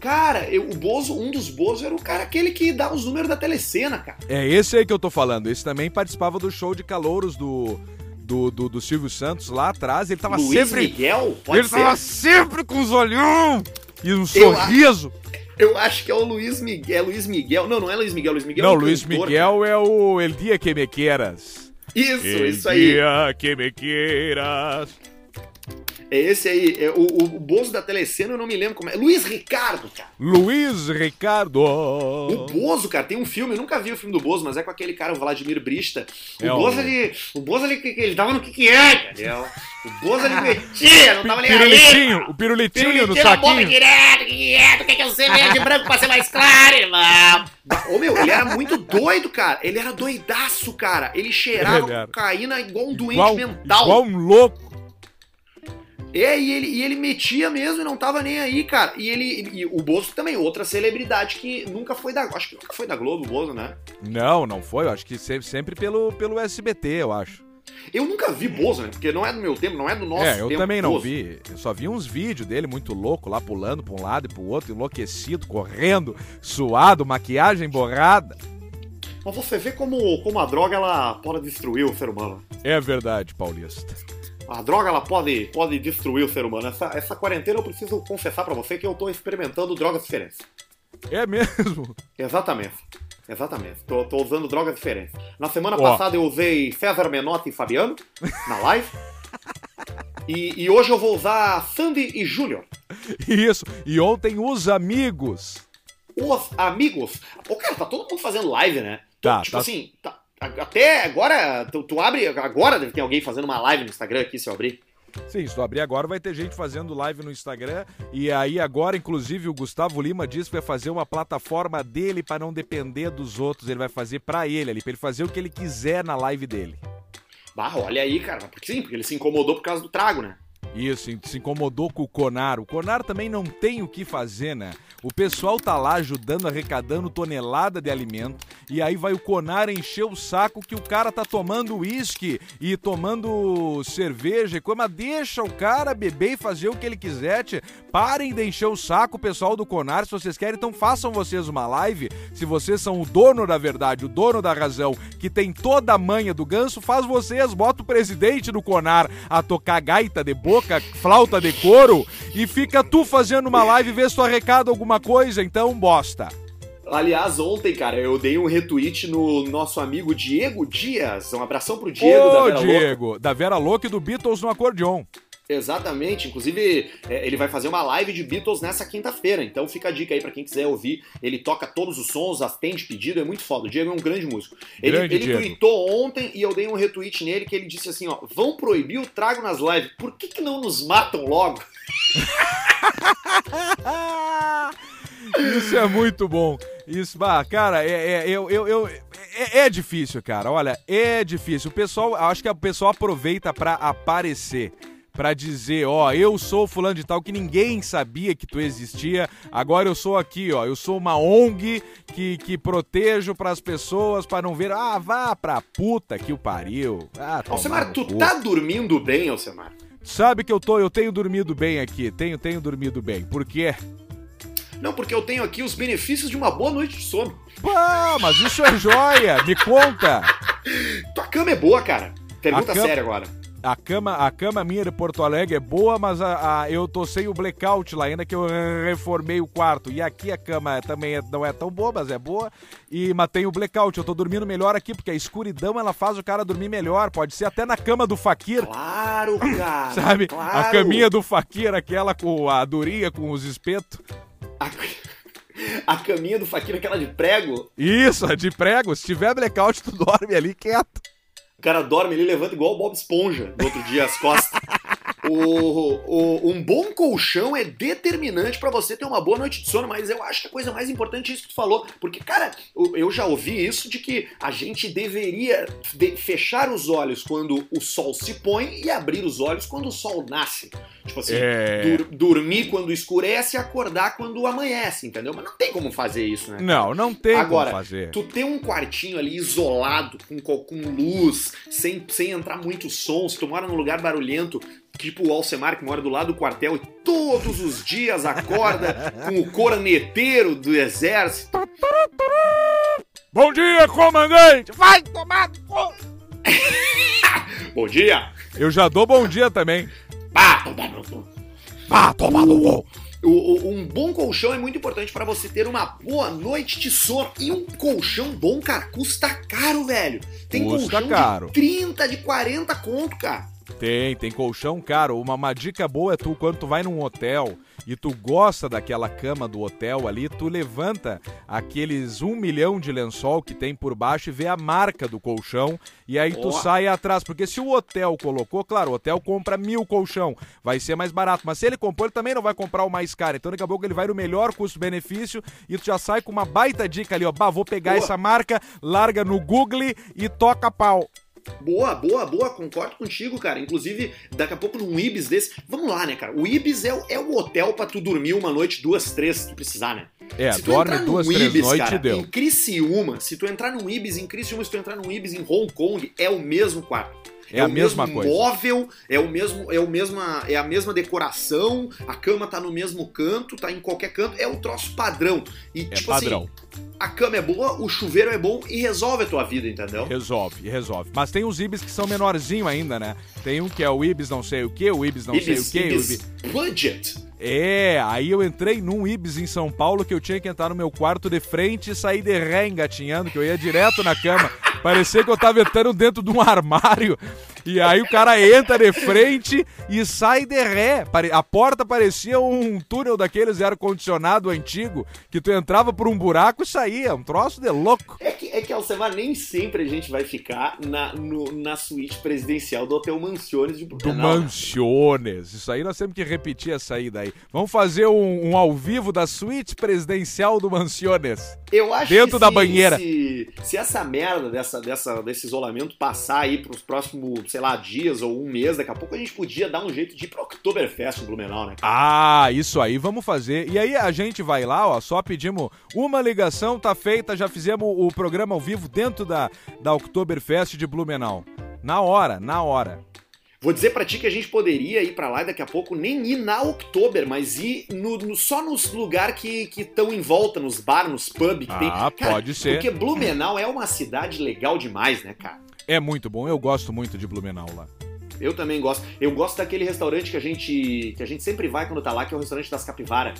Cara, eu, o Bozo, um dos Bozo era o cara aquele que dá os números da telecena, cara.
É esse aí que eu tô falando. Esse também participava do show de calouros do. Do, do, do Silvio Santos lá atrás, ele tava
Luiz
sempre.
Miguel? Pode
ele
ser.
tava sempre com os olhão e um sorriso.
Eu acho que é o Luiz Miguel. É Luiz Miguel. Não, não é Luiz Miguel. Luiz Miguel
não,
é
Luiz cantor, Miguel cara. é o El Dia Que Me Quieras.
Isso,
El
isso aí.
El Dia Que Me Quieras.
É esse aí, é o, o, o Bozo da Telecena, eu não me lembro como é. Luiz Ricardo, cara.
Luiz Ricardo.
O Bozo, cara, tem um filme, eu nunca vi o filme do Bozo, mas é com aquele cara, o Vladimir Brista. O
É,
Bozo, ele. O Bozo, ele, ele tava no que que é, entendeu? O Bozo, ele <laughs> metia, não tava nem aí.
Pirulitinho, o pirulitinho no
a boca
saquinho.
direto, que que é? Tu quer que eu seja verde e branco pra ser mais claro, irmão? Ô meu, ele era muito doido, cara. Ele era doidaço, cara. Ele cheirava
Ele era.
cocaína igual um doente
Igual,
mental.
igual um louco.
É, e ele, e ele metia mesmo e não tava nem aí, cara. E ele. E o Bozo também, outra celebridade que nunca foi da. Acho que nunca foi da Globo, o Bozo, né?
Não, não foi. Eu acho que sempre, sempre pelo, pelo SBT, eu acho.
Eu nunca vi Bozo, né? Porque não é do meu tempo, não é do nosso
é, eu
tempo.
também não
Bozo.
vi. Eu só vi uns vídeos dele muito louco lá, pulando pra um lado e pro outro, enlouquecido, correndo, suado, maquiagem borrada.
Mas você vê como, como a droga ela pode destruir o ser humano.
É verdade, Paulista.
A droga ela pode, pode destruir o ser humano. Essa, essa quarentena eu preciso confessar pra você que eu tô experimentando drogas diferentes.
É mesmo?
Exatamente. Exatamente. Tô, tô usando drogas diferentes. Na semana
Ó.
passada eu usei César Menotti e Fabiano na live. E, e hoje eu vou usar Sandy e Júnior.
Isso. E ontem os amigos.
Os amigos. Pô, cara, tá todo mundo fazendo live, né?
Tá,
tipo
tá.
assim, tá- até agora, tu, tu abre, agora deve ter alguém fazendo uma live no Instagram aqui, se eu abrir.
Sim, se tu abrir agora, vai ter gente fazendo live no Instagram. E aí, agora, inclusive, o Gustavo Lima disse que vai fazer uma plataforma dele para não depender dos outros. Ele vai fazer para ele ali, pra ele fazer o que ele quiser na live dele.
Bah, olha aí, cara. Porque sim, porque ele se incomodou por causa do trago, né?
Isso, se incomodou com o Conar. O Conar também não tem o que fazer, né? O pessoal tá lá ajudando, arrecadando tonelada de alimento. E aí vai o Conar encher o saco que o cara tá tomando uísque e tomando cerveja. e deixa o cara beber e fazer o que ele quiser, tchê. Parem de encher o saco, pessoal do Conar. Se vocês querem, então façam vocês uma live. Se vocês são o dono da verdade, o dono da razão, que tem toda a manha do ganso, faz vocês. Bota o presidente do Conar a tocar gaita de boca, flauta de couro, e fica tu fazendo uma live e vê se tu arrecada alguma coisa. Então, bosta.
Aliás, ontem, cara, eu dei um retweet no nosso amigo Diego Dias. Um abração pro Diego da
Ô,
Vera Louca.
Diego, da Vera Louca e do Beatles no acordeon.
Exatamente. Inclusive, é, ele vai fazer uma live de Beatles nessa quinta-feira. Então fica a dica aí pra quem quiser ouvir. Ele toca todos os sons, atende pedido, é muito foda. O Diego é um grande músico. Ele,
Grande
ele
Diego.
tweetou ontem e eu dei um retweet nele que ele disse assim, ó, vão proibir o trago nas lives. Por que que não nos matam logo? <laughs>
Isso é muito bom. Isso, bah, cara, é, é, eu, eu, eu- é, é difícil, cara. Olha, é difícil. O pessoal, acho que o pessoal aproveita pra aparecer. Pra dizer, ó, eu sou fulano de tal que ninguém sabia que tu existia. Agora eu sou aqui, ó. Eu sou uma ONG que, que protejo pras pessoas pra não ver. Ah, vá pra puta que o pariu. Ah,
Alcemar, tu tá dormindo bem, Alcemar?
Sabe que eu tô, eu tenho dormido bem aqui. Tenho, tenho dormido bem. Por quê?
Não, porque eu tenho aqui os benefícios de uma boa noite de sono.
Pá, mas isso é joia! Me conta! <laughs>
Tua cama é boa, cara. Pergunta
cama-
séria agora.
A cama, a cama minha de Porto Alegre é boa, mas a, a- eu tô sem o blackout lá ainda que eu reformei o quarto. E aqui a cama também é- não é tão boa, mas é boa. E mas tem o blackout. Eu tô dormindo melhor aqui porque a escuridão ela faz o cara dormir melhor. Pode ser até na cama do Fakir.
Claro, cara. <laughs>
Sabe?
Claro.
A caminha do Fakir, aquela com a durinha com os espetos.
A, a caminha do Fakir, aquela de prego.
Isso, de prego. Se tiver blackout, tu dorme ali quieto.
O cara dorme ali, levanta igual o Bob Esponja no outro dia as costas. <laughs> O, o- um bom colchão é determinante pra você ter uma boa noite de sono, mas eu acho que a coisa mais importante é isso que tu falou. Porque, cara, eu- já ouvi isso de que a gente deveria de- fechar os olhos quando o sol se põe e abrir os olhos quando o sol nasce. Tipo assim,
É.
dur- dormir quando escurece e acordar quando amanhece, entendeu? Mas não tem como fazer isso, né?
Não, não tem
Agora,
como fazer.
Tu ter um quartinho ali isolado, com, co- com luz, sem, sem entrar muito som, se tu mora num lugar barulhento, tipo o Alcemar que mora do lado do quartel e todos os dias acorda <laughs> com o corneteiro do exército.
Bom dia, comandante! Vai tomar no cu! <laughs>
Bom dia!
Eu já dou bom dia também.
Pá, tomar no cu.
Vá tomar no cu!
O- o- um bom colchão é muito importante pra você ter uma boa noite de sono. E um colchão bom, cara, custa caro, velho. Tem
Custa
colchão
caro.
de 30, de 40 conto, cara.
Tem, tem colchão caro. Uma, uma dica boa é tu, quando tu vai num hotel e tu gosta daquela cama do hotel ali, tu levanta aqueles um milhão de lençol que tem por baixo e vê a marca do colchão e aí tu
Ó.
sai atrás. Porque se o hotel colocou, claro, o hotel compra mil colchão, vai ser mais barato. Mas se ele comprou, ele também não vai comprar o mais caro. Então daqui a pouco ele vai no melhor custo-benefício e tu já sai com uma baita dica ali, ó. Bah, vou pegar
Boa.
essa marca, larga no Google e toca pau.
Boa, boa, boa, concordo contigo, cara. Inclusive, daqui a pouco num Ibis desse. Vamos lá, né, cara? O Ibis é, o- é o hotel pra tu dormir uma noite, duas, três, se tu precisar, né?
É,
se tu
dorme
entrar
duas, três
Ibis,
noites
cara,
deu.
Em Criciúma, se tu entrar num Ibis em Criciúma, se tu entrar num Ibis em Hong Kong, é o mesmo quarto.
É a
o
mesma
mesmo
coisa.
móvel, é o mesmo, é o mesma, é a mesma decoração, a cama tá no mesmo canto, tá em qualquer canto, é o troço padrão. E
É
tipo
padrão.
assim, a cama é boa, o chuveiro é bom e resolve a tua vida, entendeu?
Resolve, resolve. Mas tem os Ibis que são menorzinho ainda, né? Tem um que é o Ibis não sei o que, o Ibis não sei o que.
Ibis budget.
É, aí eu entrei num Ibis em São Paulo que eu tinha que entrar no meu quarto de frente e sair de ré engatinhando, que eu ia direto na cama. Parecia que eu tava entrando dentro de um armário. E aí o cara entra de frente e sai de ré. A porta parecia um túnel daqueles ar-condicionado antigo, que tu entrava por um buraco e saía. Um troço de louco.
É que, é que Alcemar, nem sempre a gente vai ficar na, no- na suíte presidencial do Hotel Mansiones de
Do
Blumenau. né?
Mansiones. Isso aí nós temos que repetir essa aí daí. Vamos fazer um, um ao vivo da suíte presidencial do Mansiones.
Eu acho
Dentro
que
da
se-
banheira.
Se, se essa merda dessa, dessa, desse isolamento passar aí pros próximos, sei lá, dias ou um mês, daqui a pouco a gente podia dar um jeito de ir pro Oktoberfest em Blumenau, né? cara?
Ah, isso aí, vamos fazer. E aí a gente vai lá, ó, só pedimos uma ligação, tá feita, já fizemos o programa ao vivo dentro da, da Oktoberfest de Blumenau. Na hora, na hora.
Vou dizer pra ti que a gente poderia ir pra lá e daqui a pouco nem ir na Oktober, mas ir no, no- só nos lugares que estão em volta, nos bar, nos pub que tem.
Ah,
Cara,
pode ser.
Porque Blumenau é uma cidade legal demais, né, cara?
É muito bom, eu gosto muito de Blumenau lá.
Eu também gosto. Eu gosto daquele restaurante que a gente que a gente sempre vai quando tá lá, que é o restaurante das Capivara.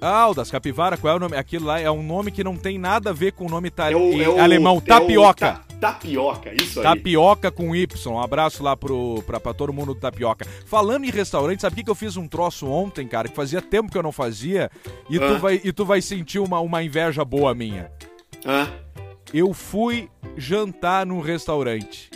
Ah, o das Capivara, qual é o nome? Aquilo lá é um nome que não tem nada a ver com o nome ita-
É o, é o-
alemão,
é
tapioca.
ta- tapioca, isso aí.
Tapioca com Y. Um abraço lá pro, pra, pra todo mundo do Tapioca. Falando em restaurante, sabe o que, que eu fiz um troço ontem, cara? Que fazia tempo que eu não fazia. E,
Ah.
tu, vai, e tu vai sentir uma, uma inveja boa minha.
Hã?
Eu fui jantar num restaurante.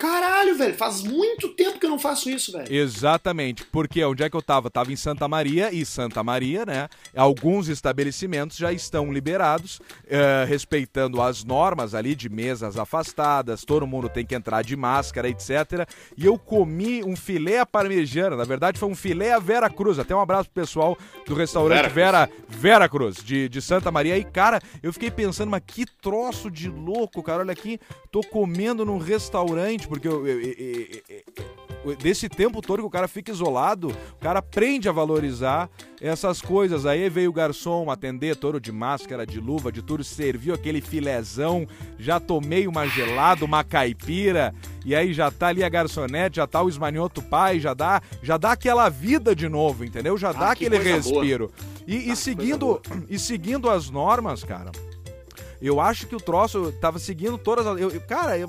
Caralho, velho, faz muito tempo que eu não faço isso, velho.
Exatamente. Porque onde é que eu tava? Tava em Santa Maria e Santa Maria, né? Alguns estabelecimentos já estão liberados, eh, respeitando as normas ali de mesas afastadas, todo mundo tem que entrar de máscara, etc. E eu comi um filé à parmegiana. Na verdade, foi um filé à Vera Cruz. Até um abraço pro pessoal do restaurante
Vera
Vera, Vera Cruz, de, de Santa Maria. E, cara, eu fiquei pensando, mas que troço de louco, cara. Olha aqui, tô comendo num restaurante, porque eu- eu- eu- desse tempo todo que o cara fica isolado, o cara aprende a valorizar essas coisas. Aí veio o garçom atender, todo de máscara, de luva, de tudo, serviu aquele filézão, já tomei uma gelada, uma caipira, e aí já tá ali a garçonete, já tá o esmanhoto pai, já dá, já dá aquela vida de novo, entendeu? Já dá
Ah, que
aquele
coisa boa.
respiro. E, e
Ah,
seguindo
coisa
e seguindo as normas, cara. Eu acho que o troço tava seguindo todas as. eu- eu- cara, eu,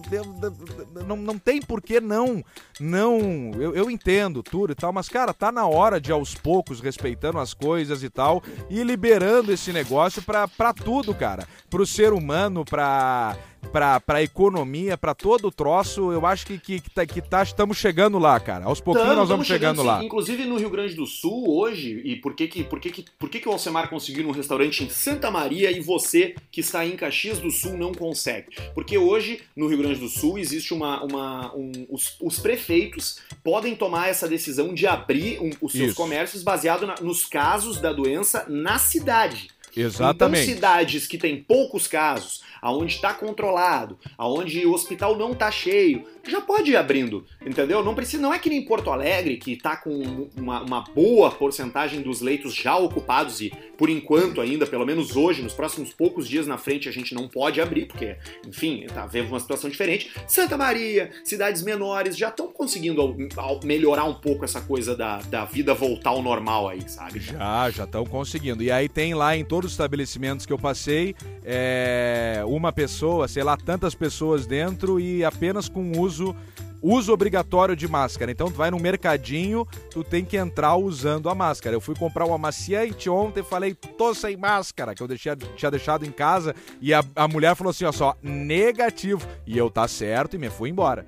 não, não tem por que não. Não. Eu, eu entendo tudo e tal, mas, cara, tá na hora de aos poucos, respeitando as coisas e tal, e liberando esse negócio pra, pra tudo, cara. Pro ser humano, pra. Pra, pra economia, pra todo o troço, eu acho que, que, que, tá, que tá, estamos chegando lá, cara. Aos pouquinhos
Tamo,
nós vamos
tamo
chegando, lá.
Inclusive no Rio Grande do Sul, hoje, e por que que, por que, que, por que, que o Alcemar conseguiu num restaurante em Santa Maria e você que está em Caxias do Sul não consegue? Porque hoje, no Rio Grande do Sul, existe uma. uma um- os, os prefeitos podem tomar essa decisão de abrir um- os seus
Isso.
comércios baseado na- nos casos da doença na cidade.
Exatamente.
Então, cidades que têm poucos casos, aonde está controlado, aonde o hospital não está cheio, já pode ir abrindo, entendeu? Não precisa, não é que nem Porto Alegre, que está com uma, uma boa porcentagem dos leitos já ocupados e, por enquanto ainda, pelo menos hoje, nos próximos poucos dias na frente, a gente não pode abrir, porque, enfim, tá vendo uma situação diferente. Santa Maria, cidades menores, já estão conseguindo melhorar um pouco essa coisa da, da vida voltar ao normal aí, sabe?
Já, já estão conseguindo. E aí tem lá em todos os estabelecimentos que eu passei, é, uma pessoa, sei lá, tantas pessoas dentro e apenas com uso uso obrigatório de máscara. Então tu vai no mercadinho, tu tem que entrar usando a máscara. Eu fui comprar um amaciante ontem, falei, tô sem máscara, que eu deixei, tinha deixado em casa, e a, a mulher falou assim, ó, só, negativo. E eu tá certo e me fui embora.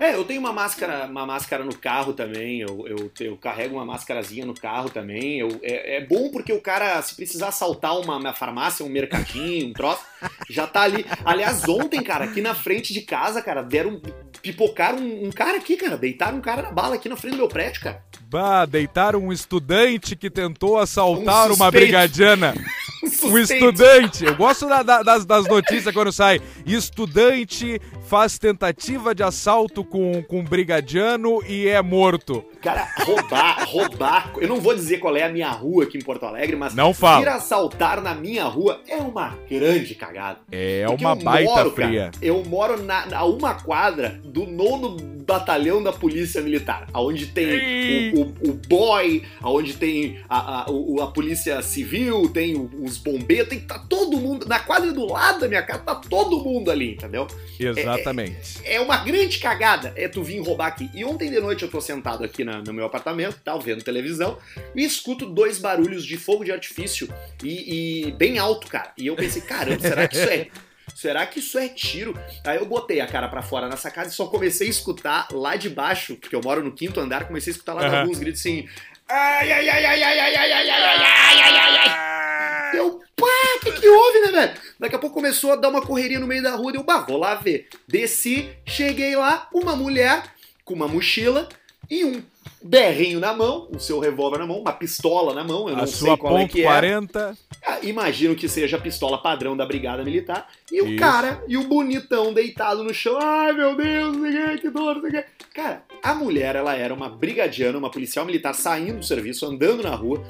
É, eu tenho uma máscara, uma máscara no carro também. Eu, eu, eu carrego uma máscarazinha no carro também. Eu, é, é, bom porque o cara, se precisar assaltar uma, uma farmácia, um mercadinho, um troço, já tá ali. Aliás, ontem, cara, aqui na frente de casa, cara, deram. Pipocaram um, um cara aqui, cara. Deitaram um cara na bala aqui na frente do meu prédio, cara.
Bah, deitaram um estudante que tentou assaltar um uma brigadiana. <laughs> um estudante. Eu gosto da, da, das, das notícias quando sai. Estudante faz tentativa de assalto com, com brigadiano e é morto.
Cara, roubar, <laughs> roubar. Eu não vou dizer qual é a minha rua aqui em Porto Alegre, mas
não fala.
ir assaltar na minha rua é uma grande cagada.
É uma baita moro, fria.
Cara, eu moro na, na uma quadra do nono batalhão da polícia militar, aonde tem o, o, o, boy, aonde tem a, a, a, a polícia civil, tem os bombeiros, tem tá todo mundo na quadra do lado da minha casa, tá todo mundo ali, entendeu?
Exatamente.
É, é, é uma grande cagada, é tu vir roubar aqui. E ontem de noite eu tô sentado aqui na, no meu apartamento, tal, tá, vendo televisão, e escuto dois barulhos de fogo de artifício e, e bem alto, cara. E eu pensei, caramba, será que isso é Será que isso é tiro? Aí eu botei a cara para fora nessa casa e só comecei a escutar lá de baixo, porque eu moro no quinto andar, comecei a escutar lá uhum. alguns gritos assim. Ai, ai, ai, ai, ai, ai, ai, ai, ai, ai, ai, ai, ai. Eu, pá, o que, que houve, né, velho? Daqui a pouco começou a dar uma correria no meio da rua, eu, bah, vou lá ver. Desci, cheguei lá, uma mulher com uma mochila e um berrinho na mão, o seu revólver na mão, uma pistola na mão, eu não a sei qual é que é.
40.
Ah, imagino que seja a pistola padrão da Brigada Militar. E o Isso. cara, e o bonitão deitado no chão. Ai, meu Deus, que dor, que. Cara, a mulher, ela era uma brigadiana, uma policial militar saindo do serviço, andando na rua.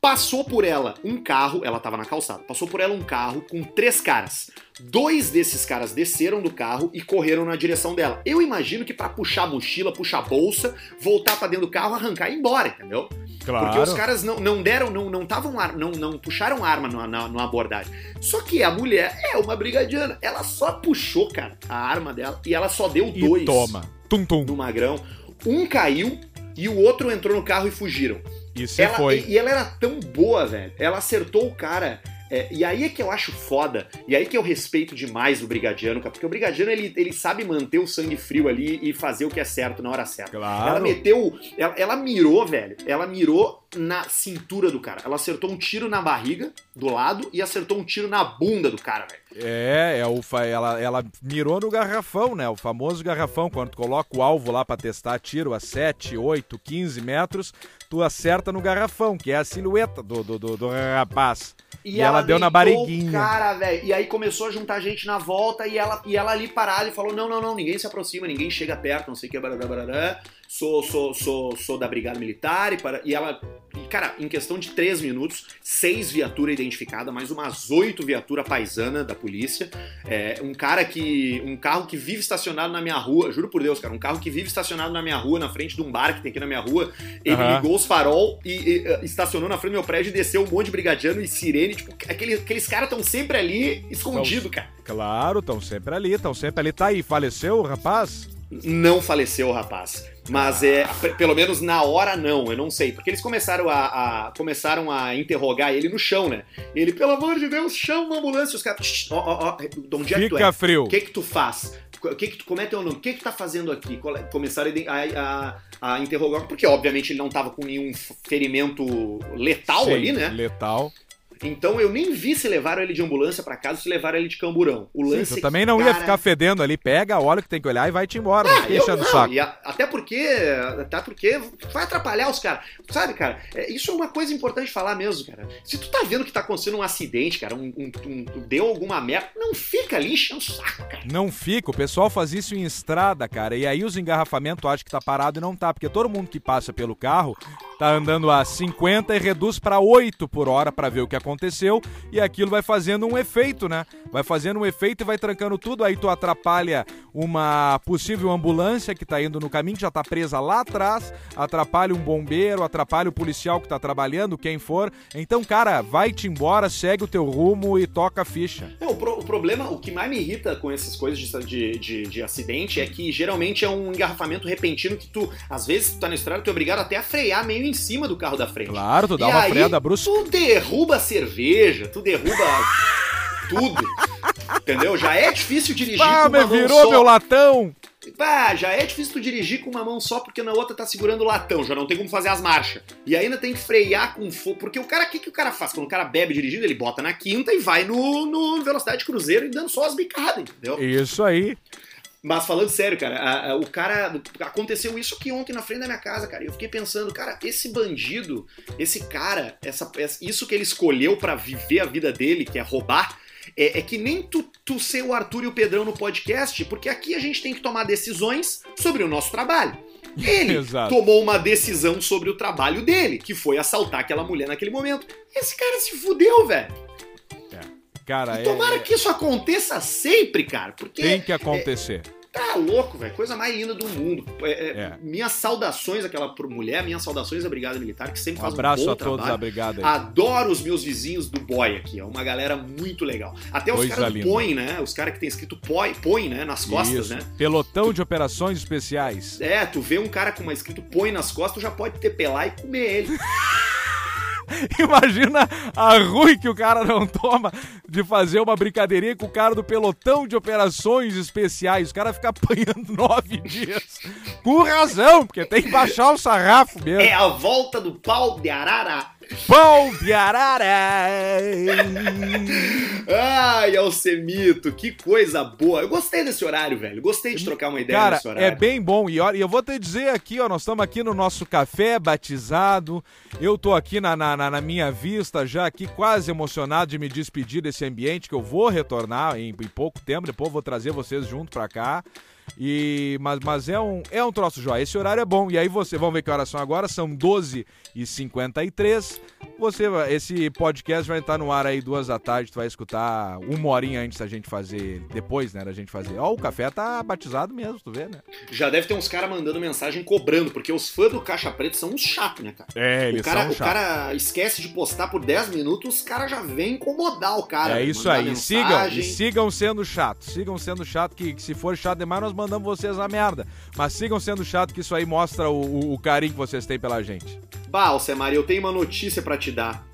Passou por ela um carro, ela tava na calçada, passou por ela um carro com três caras. Dois desses caras desceram do carro e correram na direção dela. Eu imagino que para puxar a mochila, puxar a bolsa, voltar para dentro do carro, arrancar e ir embora, entendeu? Claro. Porque os caras não, não deram, não não estavam não, não puxaram arma na, na, numa abordagem. Só que a mulher é uma brigadiana, ela só puxou, cara, a arma dela e ela só deu
e
dois.
Toma. Tum tum.
No magrão. Um caiu e o outro entrou no carro e fugiram.
Isso
ela,
foi.
E, e ela era tão boa, velho. Ela acertou o cara. É, e aí é que eu acho foda, e aí que eu respeito demais o Brigadiano, cara, porque o Brigadiano ele, ele sabe manter o sangue frio ali e fazer o que é certo na hora certa.
Claro.
Ela meteu. Ela, ela mirou, velho. Ela mirou na cintura do cara. Ela acertou um tiro na barriga, do lado, e acertou um tiro na bunda do cara, velho.
É, é o, ela, ela mirou no garrafão, né? O famoso garrafão, quando tu coloca o alvo lá para testar tiro a 7, 8, 15 metros, tu acerta no garrafão, que é a silhueta do, do, do, do rapaz. E, e ela, ela, deu na barriguinha.
Cara, velho. E aí começou a juntar gente na volta e ela, e ela ali parada e falou: não, não, não, ninguém se aproxima, ninguém chega perto, não sei o que, barará, barará sou, sou, sou, sou da Brigada Militar e, para, e ela, e, cara, em questão de três minutos, seis viaturas identificadas, mais umas oito viaturas paisana da polícia, é, um cara que, um carro que vive estacionado na minha rua, juro por Deus, cara, um carro que vive estacionado na minha rua, na frente de um bar que tem aqui na minha rua, ele uhum. ligou os farol e, e, estacionou na frente do meu prédio e desceu um monte de brigadiano e sirene, tipo, aqueles, aqueles caras estão sempre ali, escondidos, cara.
Claro, estão sempre ali, estão sempre ali. Tá aí, faleceu o rapaz?
Não faleceu o rapaz. Mas é, pelo menos na hora não, eu não sei. Porque eles começaram a, a, começaram a interrogar ele no chão, né? Ele, pelo amor de Deus, chama uma ambulância. Os caras, ó, ó, ó, onde é que tu é?
frio.
O que que tu faz? Que que tu, como é teu nome? O que que tu tá fazendo aqui? Começaram a, a, a interrogar, porque obviamente ele não tava com nenhum ferimento letal Sim, ali, né?
letal.
Então eu nem vi se levaram ele de ambulância para casa, se levaram ele de camburão. O lance Sim,
é também não cara... ia ficar fedendo ali, pega, olha o que tem que olhar e vai-te embora, ah, não enchendo o saco.
A, até porque, até porque vai atrapalhar os caras. Sabe, cara, é, isso é uma coisa importante falar mesmo, cara. Se tu tá vendo que tá acontecendo um acidente, cara, um, um, um deu alguma merda, não fica ali enchendo o saco, cara.
Não fica, o pessoal faz isso em estrada, cara, e aí os engarrafamentos acham que tá parado e não tá, porque todo mundo que passa pelo carro tá andando a 50 e reduz para 8 por hora para ver o que acontece aconteceu e aquilo vai fazendo um efeito, né? Vai fazendo um efeito e vai trancando tudo, aí tu atrapalha uma possível ambulância que tá indo no caminho, que já tá presa lá atrás, atrapalha um bombeiro, atrapalha o policial que tá trabalhando, quem for. Então, cara, vai-te embora, segue o teu rumo e toca a ficha.
É, o, pro, o, problema, o que mais me irrita com essas coisas de, de, de, de, acidente é que geralmente é um engarrafamento repentino que tu, às vezes, tu tá na estrada, tu é obrigado até a frear meio em cima do carro da frente.
Claro, tu dá e uma aí, freada brusca.
Tu derruba a cerveja, tu derruba tudo. Entendeu? Já é difícil dirigir ah, com uma mão
virou
só.
meu latão!
Ah, já é difícil tu dirigir com uma mão só porque na outra tá segurando o latão, já não tem como fazer as marchas. E ainda tem que frear com fogo. Porque o cara, o que, que o cara faz? Quando o cara bebe dirigindo, ele bota na quinta e vai no, no velocidade cruzeiro e dando só as bicadas, entendeu?
Isso aí.
Mas falando sério, cara, a, a, o cara. Aconteceu isso aqui ontem na frente da minha casa, cara. E eu fiquei pensando, cara, esse bandido, esse cara, essa, isso que ele escolheu para viver a vida dele, que é roubar é, é, que nem tu, tu ser o Arthur e o Pedrão no podcast, porque aqui a gente tem que tomar decisões sobre o nosso trabalho. Ele <laughs> tomou uma decisão sobre o trabalho dele, que foi assaltar aquela mulher naquele momento. Esse cara se fudeu, velho.
É. Cara,
e tomara
é...
que isso aconteça sempre, cara. Porque
tem que acontecer.
É, Tá louco, velho. Coisa mais linda do mundo. É, é, é. Minhas saudações àquela mulher, minhas saudações à Brigada Militar, que sempre um faz um
abraço
bom
a todos
trabalho.
da Brigada. Aí.
Adoro os meus vizinhos do Boy aqui. É uma galera muito legal. Até os caras do Põe, né? Os caras que tem escrito Põe, Põe, né? Nas costas,
Isso.
né?
Pelotão de operações especiais.
É, tu vê um cara com uma escrito Põe nas costas, tu já pode ter pelar e comer ele. <laughs> <laughs>
Imagina a ruim que o cara não toma de fazer uma brincadeirinha com o cara do pelotão de operações especiais. O cara fica apanhando <laughs> nove dias. Com razão, porque tem que baixar o sarrafo mesmo.
É a volta do pau de arara.
Pão de arara!
Ai, Alcemito, que coisa boa. Eu gostei desse horário, velho. Gostei de trocar uma ideia
Cara,
nesse horário.
é bem bom. E eu vou te dizer aqui, ó, nós estamos aqui no nosso café batizado. Eu tô aqui na, na, na, minha vista, já aqui quase emocionado de me despedir desse ambiente, que eu vou retornar em, em pouco tempo. Depois eu vou trazer vocês junto pra cá. E, mas, mas é um, é um troço jóia. Esse horário é bom. E aí você, vamos ver que horas são agora, são 12 e 53 Você, esse podcast vai estar no ar aí duas da tarde, tu vai escutar uma horinha antes da gente fazer, depois, né, da gente fazer. Ó, o café tá batizado mesmo, tu vê, né?
Já deve ter uns caras mandando mensagem cobrando, porque os fãs do Caixa Preta são uns chatos, né, cara?
É, eles
o cara,
são
O cara esquece de postar por 10 minutos, os caras já vêm incomodar o cara.
É isso aí, sigam, e sigam sendo chatos, sigam sendo chato, que, que se for chato demais nós mandamos vocês a merda. Mas sigam sendo chato que isso aí mostra o, o, o carinho que vocês têm pela gente.
Bah, Alcemar, eu tenho uma notícia para te dar.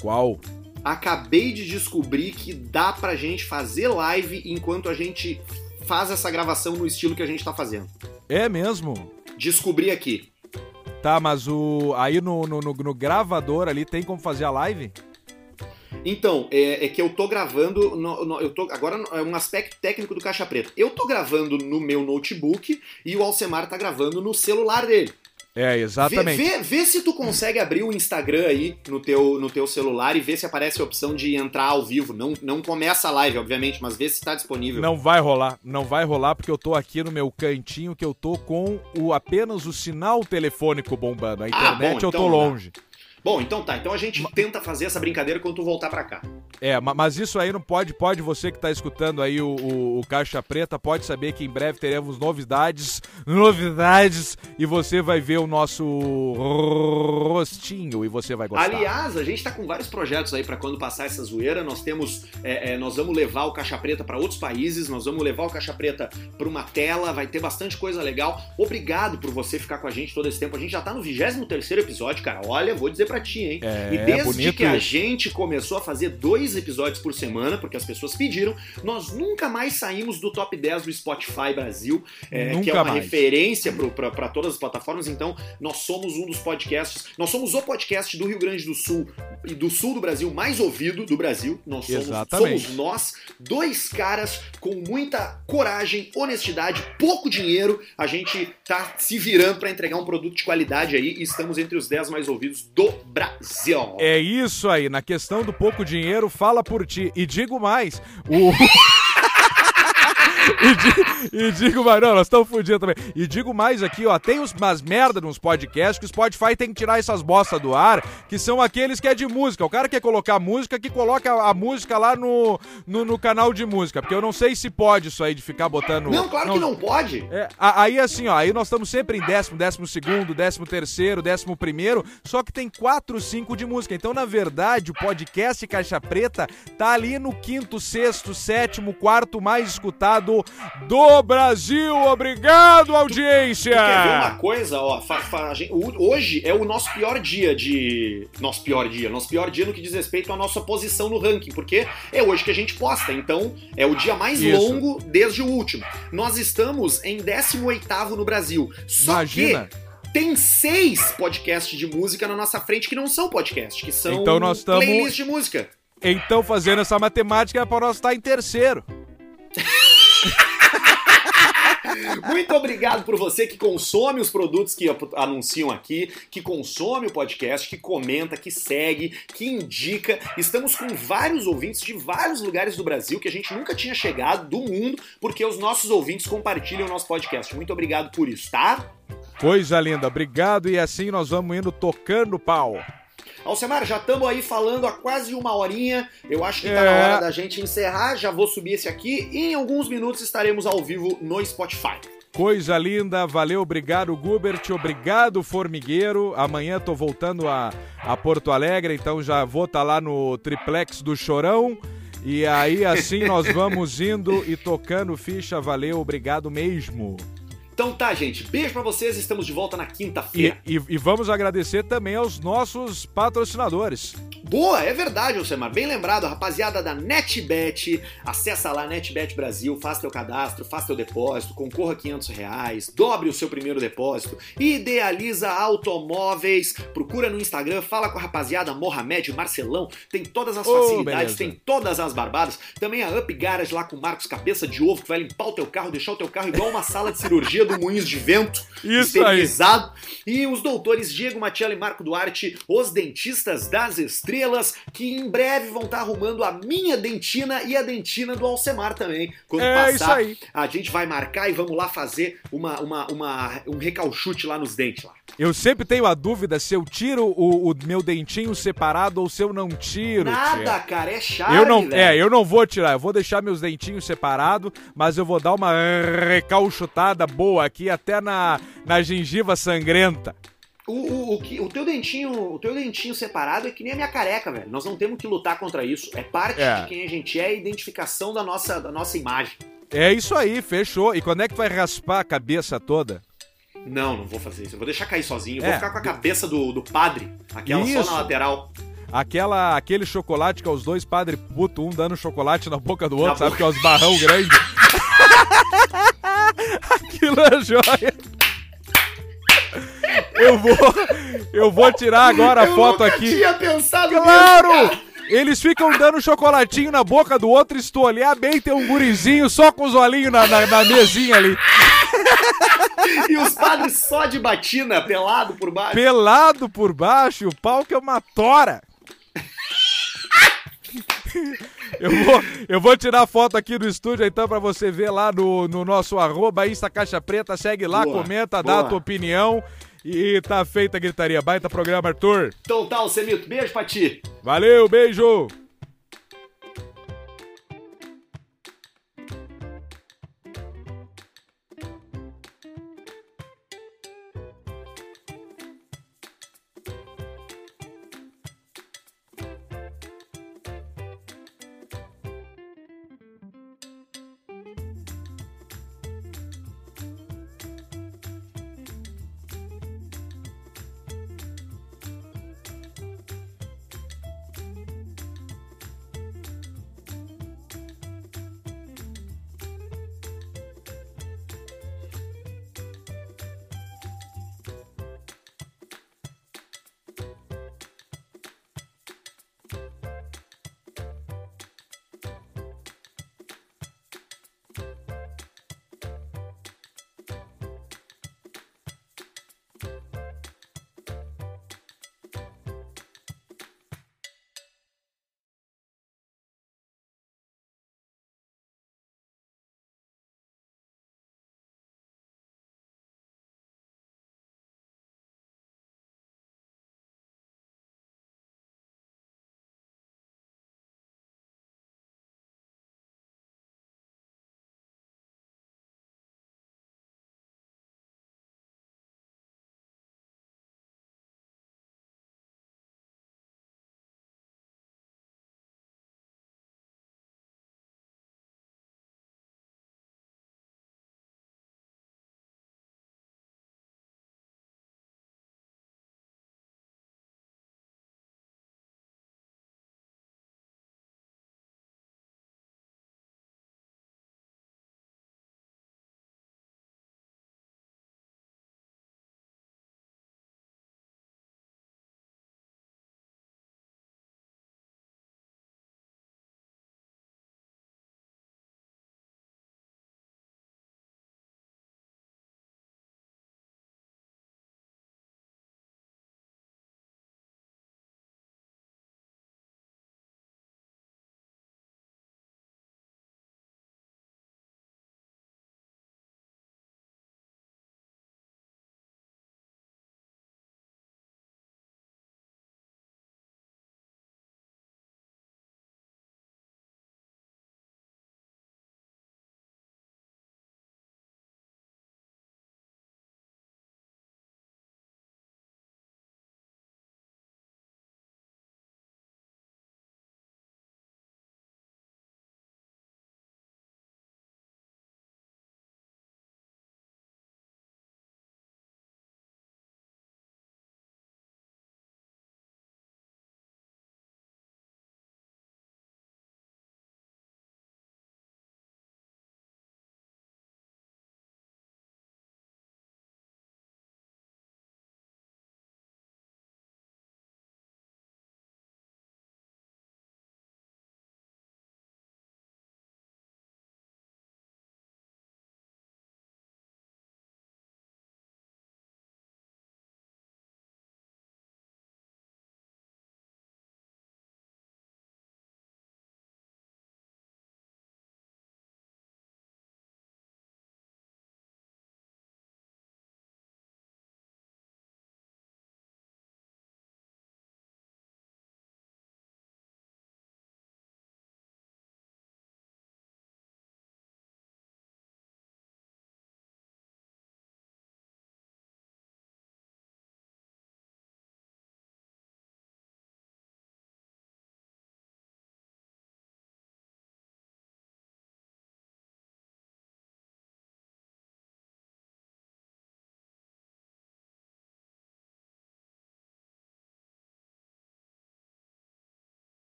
Qual?
Acabei de descobrir que dá pra gente fazer live enquanto a gente faz essa gravação no estilo que a gente tá fazendo.
É mesmo?
Descobri aqui.
Tá, mas o aí no, no, no, no gravador ali tem como fazer a live?
Então, é, é, que eu tô gravando. No, no, eu tô, agora é um aspecto técnico do Caixa Preta. Eu tô gravando no meu notebook e o Alcemar tá gravando no celular dele.
É, exatamente.
Vê, vê, vê, se tu consegue abrir o Instagram aí no teu, no teu celular e ver se aparece a opção de entrar ao vivo. Não, não começa a live, obviamente, mas vê se está disponível.
Não vai rolar, não vai rolar porque eu tô aqui no meu cantinho que eu tô com o apenas o sinal telefônico bombando. A internet ah, bom, eu tô então longe. Dá.
Bom, então tá. Então a gente tenta fazer essa brincadeira quando tu voltar para cá.
É, mas isso aí não pode, pode você que tá escutando aí o, o, o, Caixa Preta, pode saber que em breve teremos novidades, novidades, e você vai ver o nosso rostinho e você vai gostar.
Aliás, a gente tá com vários projetos aí para quando passar essa zoeira, nós temos, é, é, nós vamos levar o Caixa Preta para outros países, nós vamos levar o Caixa Preta para uma tela, vai ter bastante coisa legal. Obrigado por você ficar com a gente todo esse tempo, a gente já tá no 23 terceiro episódio, cara, olha, vou dizer pra ti, hein?
É,
e desde que a gente começou a fazer dois episódios por semana, porque as pessoas pediram, nós nunca mais saímos do top 10 do Spotify Brasil, é, que é uma mais. referência para todas as plataformas. Então, nós somos um dos podcasts, nós somos o podcast do Rio Grande do Sul e do sul do Brasil mais ouvido do Brasil. Nós somos, somos nós, dois caras com muita coragem, honestidade, pouco dinheiro. A gente tá se virando para entregar um produto de qualidade aí e estamos entre os 10 mais ouvidos do Brasil.
É isso aí, na questão do pouco dinheiro, fala por ti. E digo mais, o. <laughs> e, di- digo mais, não, nós estamos fodidos também. E digo mais aqui, ó, tem uns, umas merda nos podcasts que o Spotify tem que tirar essas bostas do ar, que são aqueles que é de música. O cara quer colocar música, que coloca a música lá no, no, no canal de música. Porque eu não sei se pode isso aí de ficar botando.
Não, claro que não pode.
É, aí assim, ó, aí nós estamos sempre em décimo, décimo segundo, décimo terceiro, décimo primeiro, só que tem quatro, cinco de música. Então, na verdade, o podcast Caixa Preta tá ali no quinto, sexto, sétimo, quarto mais escutado do Brasil. Obrigado, audiência!
Quer ver uma coisa, ó? fa- fa- gente- hoje é o nosso pior dia de. Nosso pior dia. Nosso pior dia no que diz respeito à nossa posição no ranking, porque é hoje que a gente posta. Então, é o dia mais
Isso.
longo desde o último. Nós estamos em 18 no Brasil. Só
Imagina.
que tem seis podcasts de música na nossa frente que não são podcasts, que são
Então nós tamo-
playlists de música.
Então, fazendo essa matemática, é para nós estar em terceiro. <laughs> <laughs>
Muito obrigado por você que consome os produtos que anunciam aqui, que consome o podcast, que comenta, que segue, que indica. Estamos com vários ouvintes de vários lugares do Brasil que a gente nunca tinha chegado, do mundo, porque os nossos ouvintes compartilham o nosso podcast. Muito obrigado por isso, tá?
Coisa linda, obrigado. E assim nós vamos indo tocando pau.
Alcemar, já estamos aí falando há quase uma horinha. Eu acho que tá
É.
na hora da gente encerrar. Já vou subir esse aqui e em alguns minutos estaremos ao vivo no Spotify.
Coisa linda, valeu, obrigado Gubert, obrigado Formigueiro. Amanhã tô voltando a, a Porto Alegre, então já vou estar lá no triplex do Chorão. E aí assim nós vamos indo e tocando ficha, valeu, obrigado mesmo.
Então tá, gente. Beijo pra vocês. Estamos de volta na
E,
quinta-feira.
e- e vamos agradecer também aos nossos patrocinadores.
Boa, é verdade, Alcemar. Bem lembrado, rapaziada da NetBet. Acessa lá NetBet Brasil, faça teu cadastro, faça teu depósito, concorra a 500 reais, dobre o seu primeiro depósito, idealiza automóveis, procura no Instagram, fala com a rapaziada Mohamed, Marcelão, tem todas as facilidades,
beleza.
tem todas as barbadas. Também a Up Garage lá com o Marcos Cabeça de Ovo, que vai limpar o teu carro, deixar o teu carro igual uma sala de cirurgia do Moinhos de Vento. <laughs>
Isso aí.
esterilizado. E os doutores Diego Matiello e Marco Duarte, os dentistas das estrelas, que em breve vão estar arrumando a minha dentina e a dentina do Alcemar também. Quando
É
passar,
isso aí.
a gente vai marcar e vamos lá fazer uma, uma, uma- um recalchute lá nos dentes lá.
Eu sempre tenho a dúvida se eu tiro o, o meu dentinho separado ou se eu não tiro. tia.
Nada, cara, é chave,
Eu não,
velho.
é, eu não vou tirar, eu vou deixar meus dentinhos separados, mas eu vou dar uma recalchutada boa aqui até na, na gengiva sangrenta.
O, o, o, que- o teu dentinho, o teu dentinho separado é que nem a minha careca, velho. Nós não temos que lutar contra isso. É parte
É.
de quem a gente é, a identificação da nossa, da nossa imagem.
É isso aí, fechou. E quando é que tu vai raspar a cabeça toda?
Não, não vou fazer isso. Eu vou deixar cair sozinho. Eu
É.
vou ficar com a cabeça do, do padre, aquela só
Isso.
na lateral.
Aquela, aquele chocolate que é os dois padre puto, um dando chocolate na boca do
Na
outro, sabe?
boca.
Que é os barrão grandes. <laughs> Aquilo é joia. Eu vou, eu vou tirar agora a
Eu
foto aqui.
tinha pensado
Claro!
nisso.
Eles ficam dando chocolatinho na boca do outro, e se tu olhar bem, tem um gurizinho só com os olhinhos na, na, na mesinha ali.
E os padres só de batina, pelado por baixo.
Pelado por baixo, o pau que é uma tora. Eu vou, eu vou tirar foto aqui do estúdio então pra você ver lá no, no nosso arroba Insta Caixa Preta. Segue lá,
Boa,
comenta, dá
boa.
a tua opinião. E tá feita a gritaria. Baita programa, Arthur.
Então tá, Alcemito, beijo pra ti.
Valeu, beijo!